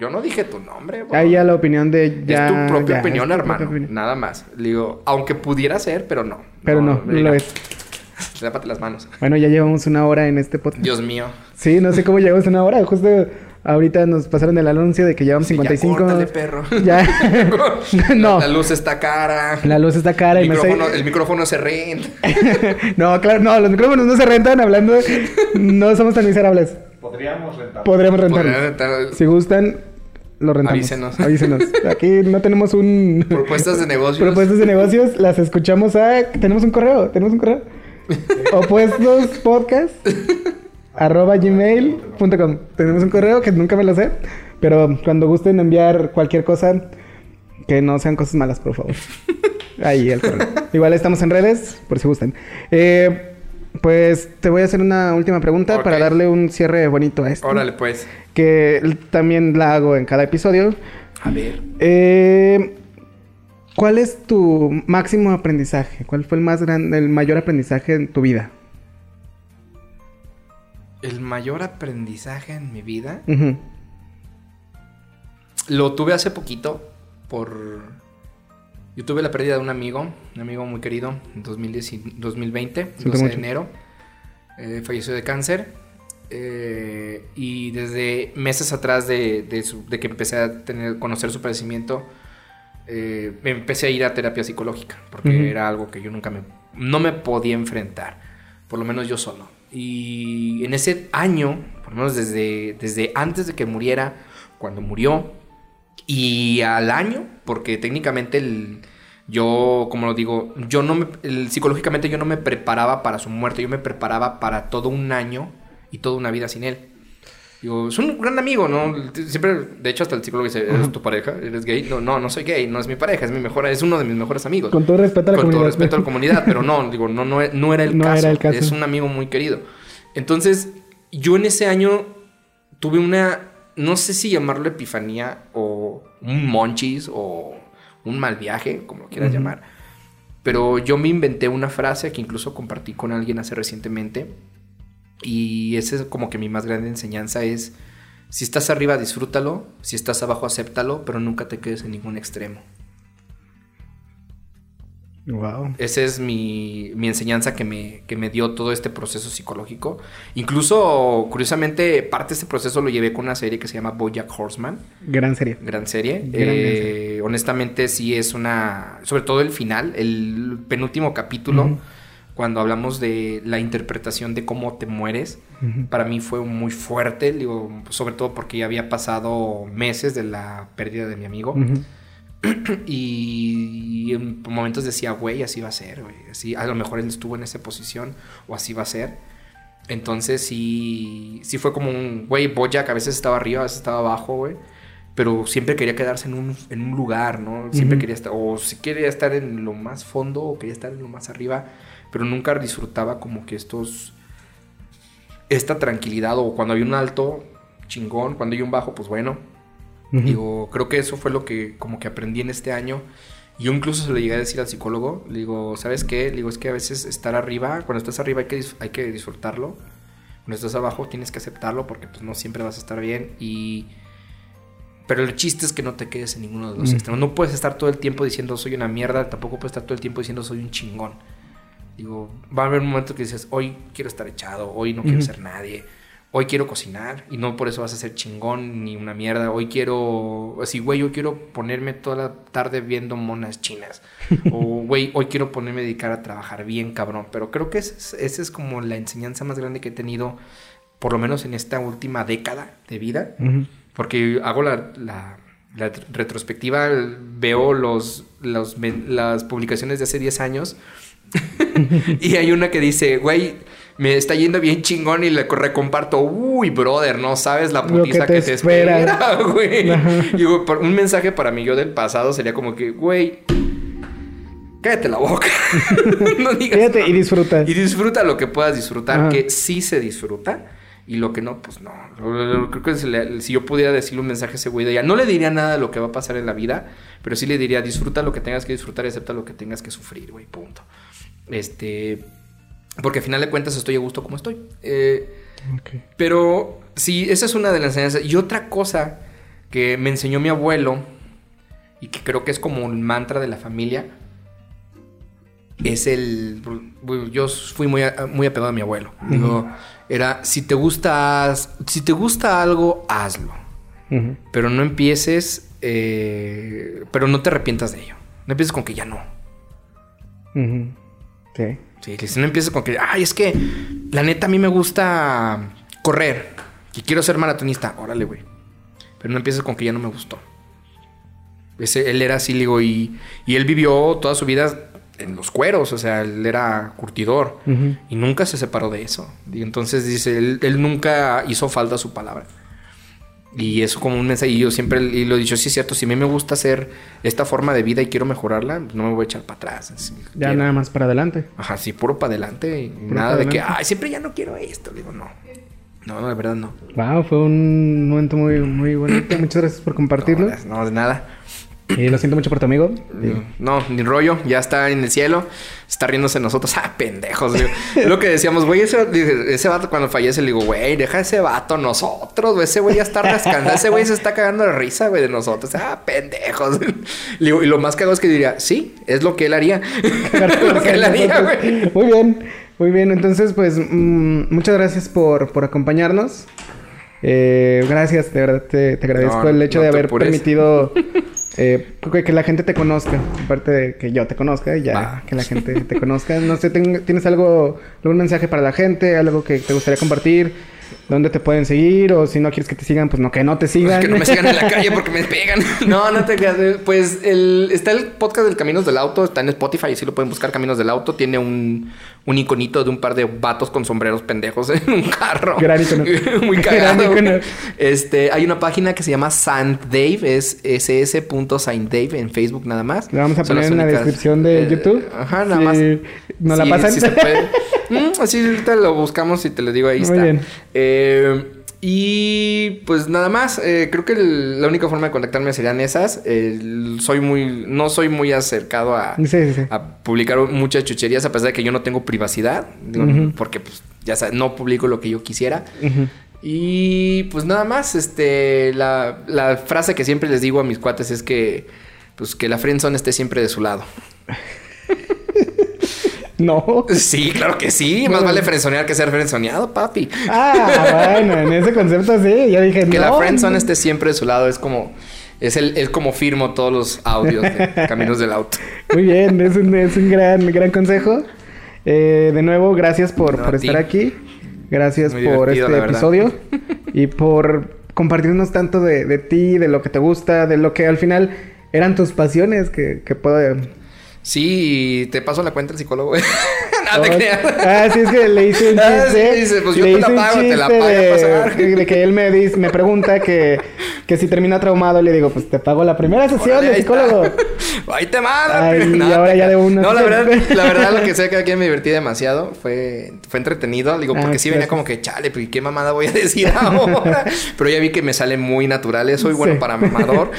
Yo no dije tu nombre. bro. Ahí ya la opinión de ya. es tu propia ya, opinión, tu hermano. propia opinión. Nada más. Le digo, aunque pudiera ser, pero no. Pero no, no, lo es. *laughs* Lápate las manos. Bueno, ya llevamos una hora en este podcast. Dios mío. Sí, no sé cómo llegamos a una hora. Justo ahorita nos pasaron el anuncio de que llevamos Sí, ya 55. córtale, *laughs* perro. Ya. *laughs* no. La, la luz está cara. La luz está cara y el me micrófono, el micrófono se renta. no, claro, no, los micrófonos no se rentan hablando. de- No somos tan miserables. Podríamos rentar. Podríamos. Podría rentar- Si gustan, lo rentamos. Avísenos. Avísenos. *laughs* Aquí no tenemos un. Propuestas de negocios. Propuestas de negocios, las escuchamos a. Tenemos un correo, tenemos un correo. *laughs* Opuestos podcast *laughs* arroba gmail.com. Tenemos un correo que nunca me lo sé, pero cuando gusten enviar cualquier cosa, que no sean cosas malas, por favor. Ahí el correo. Igual estamos en redes, por si gustan. Eh, pues te voy a hacer una última pregunta para darle un cierre bonito a esto. Órale, pues. Que también la hago en cada episodio. A ver. Eh, ¿Cuál es tu máximo aprendizaje? ¿Cuál fue el más grande, el mayor aprendizaje en tu vida? El mayor aprendizaje en mi vida lo tuve hace poquito por... Yo tuve la pérdida de un amigo, un amigo muy querido, en 2010 y 2020, Siento 12 de enero. Eh, falleció de cáncer. Eh, y desde meses atrás de, de su- de que empecé a tener, conocer su padecimiento, eh, me empecé a ir a terapia psicológica, porque Ujú. era algo que yo nunca me, no me podía enfrentar, por lo menos yo solo. Y en ese año, por lo menos desde, desde antes de que muriera, cuando murió, y al año, porque técnicamente el, yo, como lo digo, yo no me, el- psicológicamente yo no me preparaba para su muerte, yo me preparaba para todo un año y toda una vida sin él. Digo, es un gran amigo, ¿no? Siempre, de hecho, hasta el psicólogo dice, ¿eres tu pareja? ¿Eres gay? No, no, no soy gay, no es mi pareja, es mi mejor, es uno de mis mejores amigos. Con todo respeto a la Con comunidad. todo respeto a la comunidad, pero no, digo, no, no, no era el, No caso, era el caso. Es un amigo muy querido. Entonces, yo en ese año tuve una, no sé si llamarlo epifanía o un monchis o un mal viaje, como lo quieras llamar. Pero yo me inventé una frase que incluso compartí con alguien hace recientemente. Y esa es como que mi más grande enseñanza es, si estás arriba, disfrútalo, si estás abajo, acéptalo, pero nunca te quedes en ningún extremo. Wow. Esa es mi, mi enseñanza que me, que me dio todo este proceso psicológico. Incluso, curiosamente, parte de este proceso lo llevé con una serie que se llama Bojack Horseman. Gran serie. Gran serie. Gran, gran Eh, honestamente, sí es una... Sobre todo el final, el penúltimo capítulo, cuando hablamos de la interpretación de cómo te mueres. Para mí fue muy fuerte, digo, sobre todo porque ya había pasado meses de la pérdida de mi amigo. *clears throat* Y en momentos decía, güey, así va a ser, güey. Así, a lo mejor él estuvo en esa posición o así va a ser. Entonces sí, sí fue como un, güey, Bojack a veces estaba arriba, a veces estaba abajo, güey. Pero siempre quería quedarse en un, en un lugar, ¿no? Siempre quería estar, o si quería estar en lo más fondo o quería estar en lo más arriba, pero nunca disfrutaba como que estos, esta tranquilidad o cuando hay un alto, chingón, cuando hay un bajo, pues bueno, Digo, creo que eso fue lo que como que aprendí en este año. Yo incluso se lo llegué a decir al psicólogo. Le digo, ¿sabes qué? Le digo, es que a veces estar arriba, cuando estás arriba hay que, hay que disfrutarlo. Cuando estás abajo tienes que aceptarlo porque pues no siempre vas a estar bien. Y... Pero el chiste es que no te quedes en ninguno de los Mm. extremos. No puedes estar todo el tiempo diciendo soy una mierda. Tampoco puedes estar todo el tiempo diciendo soy un chingón. Digo, va a haber un momento que dices, hoy quiero estar echado, hoy no quiero ser nadie, hoy quiero cocinar y no por eso vas a ser chingón ni una mierda, hoy quiero, así, güey, yo quiero ponerme toda la tarde viendo monas chinas, *laughs* o güey, hoy quiero ponerme a dedicar a trabajar bien cabrón, pero creo que esa es, como la enseñanza más grande que he tenido, por lo menos en esta última década de vida, Ujú. porque hago la, la- la retrospectiva, veo los, los las publicaciones de hace 10 años. *laughs* Y hay una que dice, güey, me está yendo bien chingón y le recomparto, uy, brother, no sabes la Lo que putiza te que te, espera". espera, *laughs* güey. Ajá. Y un mensaje para mí yo del pasado sería como que, güey, cállate la boca. *laughs* no digas Fíjate y disfruta. Y disfruta lo que puedas disfrutar, Ajá. que sí se disfruta. Y lo que no, pues no. Creo que si, le- si yo pudiera decirle un mensaje a ese güey de ella, no le diría nada de lo que va a pasar en la vida, pero sí le diría, disfruta lo que tengas que disfrutar y acepta lo que tengas que sufrir, güey, punto. Este. Porque al final de cuentas estoy a gusto como estoy. Eh, pero sí, esa es una de las enseñanzas. Y otra cosa que me enseñó mi abuelo, y que creo que es como un mantra de la familia, es el... Yo fui muy, muy apegado a mi abuelo. Digo, era, si te gusta, si te gusta algo, hazlo. Pero no empieces, eh, pero no te arrepientas de ello. No empieces con que ya no. Ujú. Sí. Sí, que si no empieces con que, ay, es que la neta a mí me gusta correr y quiero ser maratonista. Órale, güey. Pero no empieces con que ya no me gustó. Ese, él era así, digo, y, y él vivió toda su vida en los cueros, o sea, él era curtidor y nunca se separó de eso. Y entonces dice, él, él nunca hizo falta su palabra. Y eso como un mensaje, y yo siempre y lo he dicho, sí es cierto, si a mí me gusta hacer esta forma de vida y quiero mejorarla, no me voy a echar para atrás. así, Ya quiero. nada más para adelante. Ajá, sí, puro para adelante. y Puro nada de que, ay, siempre ya no quiero esto. Digo, no. No, no, de verdad no. Wow, fue un momento muy, muy bonito. Muchas gracias por compartirlo. No, no, de nada. Y lo siento mucho por tu amigo. No, ni rollo, ya está en el cielo, está riéndose de nosotros. *laughs* Ah, pendejos. lo que decíamos, güey, ese, ese vato cuando fallece, le digo, güey, deja ese vato nosotros, güey. Ese güey ya está rascando, ese güey se está cagando de risa, güey, de nosotros. Ah, pendejos. *laughs* Digo, y lo más cagado es que diría, sí, es lo que él haría. *laughs* lo que él haría, güey. Muy bien, muy bien. Entonces, pues, mm, muchas gracias por, por acompañarnos. Eh, gracias, de verdad te, te agradezco No, el hecho no de haber apures. permitido eh, que, que la gente te conozca. Aparte de que yo te conozca, ya que la gente te conozca. No sé, ¿tienes algo, algún mensaje para la gente? ¿Algo que te gustaría compartir? ¿Dónde te pueden seguir? O si no quieres que te sigan, pues no, que no te sigan. Que no me sigan en la calle *laughs* porque me pegan. *laughs* No, no te creas. Pues el, está el podcast del Caminos del Auto, está en Spotify, sí lo pueden buscar Caminos del Auto. Tiene un, un iconito de un par de vatos con sombreros pendejos *laughs* en un carro. Gran icono. Muy Gran cagado. icono. Este, hay una página que se llama Saint Dave, es ss.saintdave en Facebook nada más. Le vamos a Son poner en la descripción de eh, YouTube. Ajá, nada más. ¿Nos la Sí, pasan? sí se puede. Mm, así ahorita lo buscamos y te lo digo ahí Muy está. bien. Eh, y pues nada más, eh, creo que el- la única forma de contactarme serían esas. Soy muy, no soy muy acercado a, Sí, sí, sí. a publicar muchas chucherías a pesar de que yo no tengo privacidad, digo, porque pues ya sabes, no publico lo que yo quisiera. Y pues nada más, este, la, la frase que siempre les digo a mis cuates es que, pues que la friendzone esté siempre de su lado. *laughs* No. Sí, claro que sí. Más vale frenzonear que ser frenzoneado, papi. Ah, bueno, en ese concepto sí. Yo dije, Que no. la friendzone esté siempre de su lado es como... Es, el, es como firmo todos los audios de *laughs* Caminos del Auto. Muy bien, es un, es un gran, gran consejo. Eh, de nuevo, gracias por, No, por estar aquí. Gracias Muy por este episodio. *laughs* y por compartirnos tanto de, de ti, de lo que te gusta, de lo que al final eran tus pasiones que, que puedo... Sí, y te paso la cuenta al psicólogo, *laughs* no te Oh, creas. Ah, sí, es que le hice un *laughs* Ah, chiste. sí, dice, pues yo le te la pago, te la paga de, que él me, dice, me pregunta que, que si termina traumado, le digo, pues te pago la primera sesión Órale, de ahí está. *laughs* Ahí te manda. Ay, pero y ahora te ya de una No, la verdad, la verdad, lo que sé que aquí me divertí demasiado fue, fue entretenido. Digo, Ah, porque sí venía como que, chale, pues qué mamada voy a decir ahora. pero ya vi que me sale muy natural. eso, Soy bueno Sí. para mamador.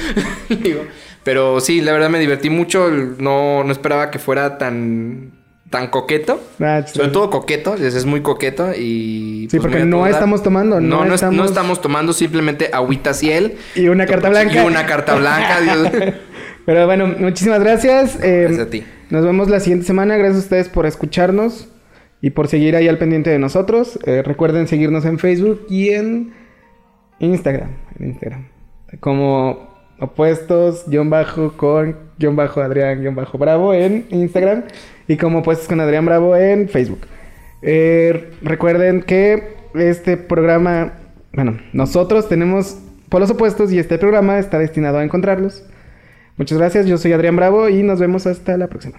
Digo, pero sí, la verdad me divertí mucho. No, no esperaba que fuera tan, tan coqueto. Ah, Sobre todo coqueto, es, es muy coqueto y... Sí, pues, porque no estamos tomando, no No, no, es- estamos- no estamos tomando simplemente agüita ciel. Y una carta blanca. Y una carta blanca, *laughs* Dios. Pero bueno, muchísimas gracias. Eh, Gracias a ti. Nos vemos la siguiente semana. Gracias a ustedes por escucharnos y por seguir ahí al pendiente de nosotros. Eh, recuerden seguirnos en Facebook y en Instagram. En Instagram. Como opuestos, guion bajo, con, guion bajo, Adrián, guion bajo, bravo en Instagram. Y como opuestos con Adrián Bravo en Facebook. Eh, recuerden que este programa, bueno, nosotros tenemos polos opuestos y este programa está destinado a encontrarlos. Muchas gracias, yo soy Adrián Bravo y nos vemos hasta la próxima.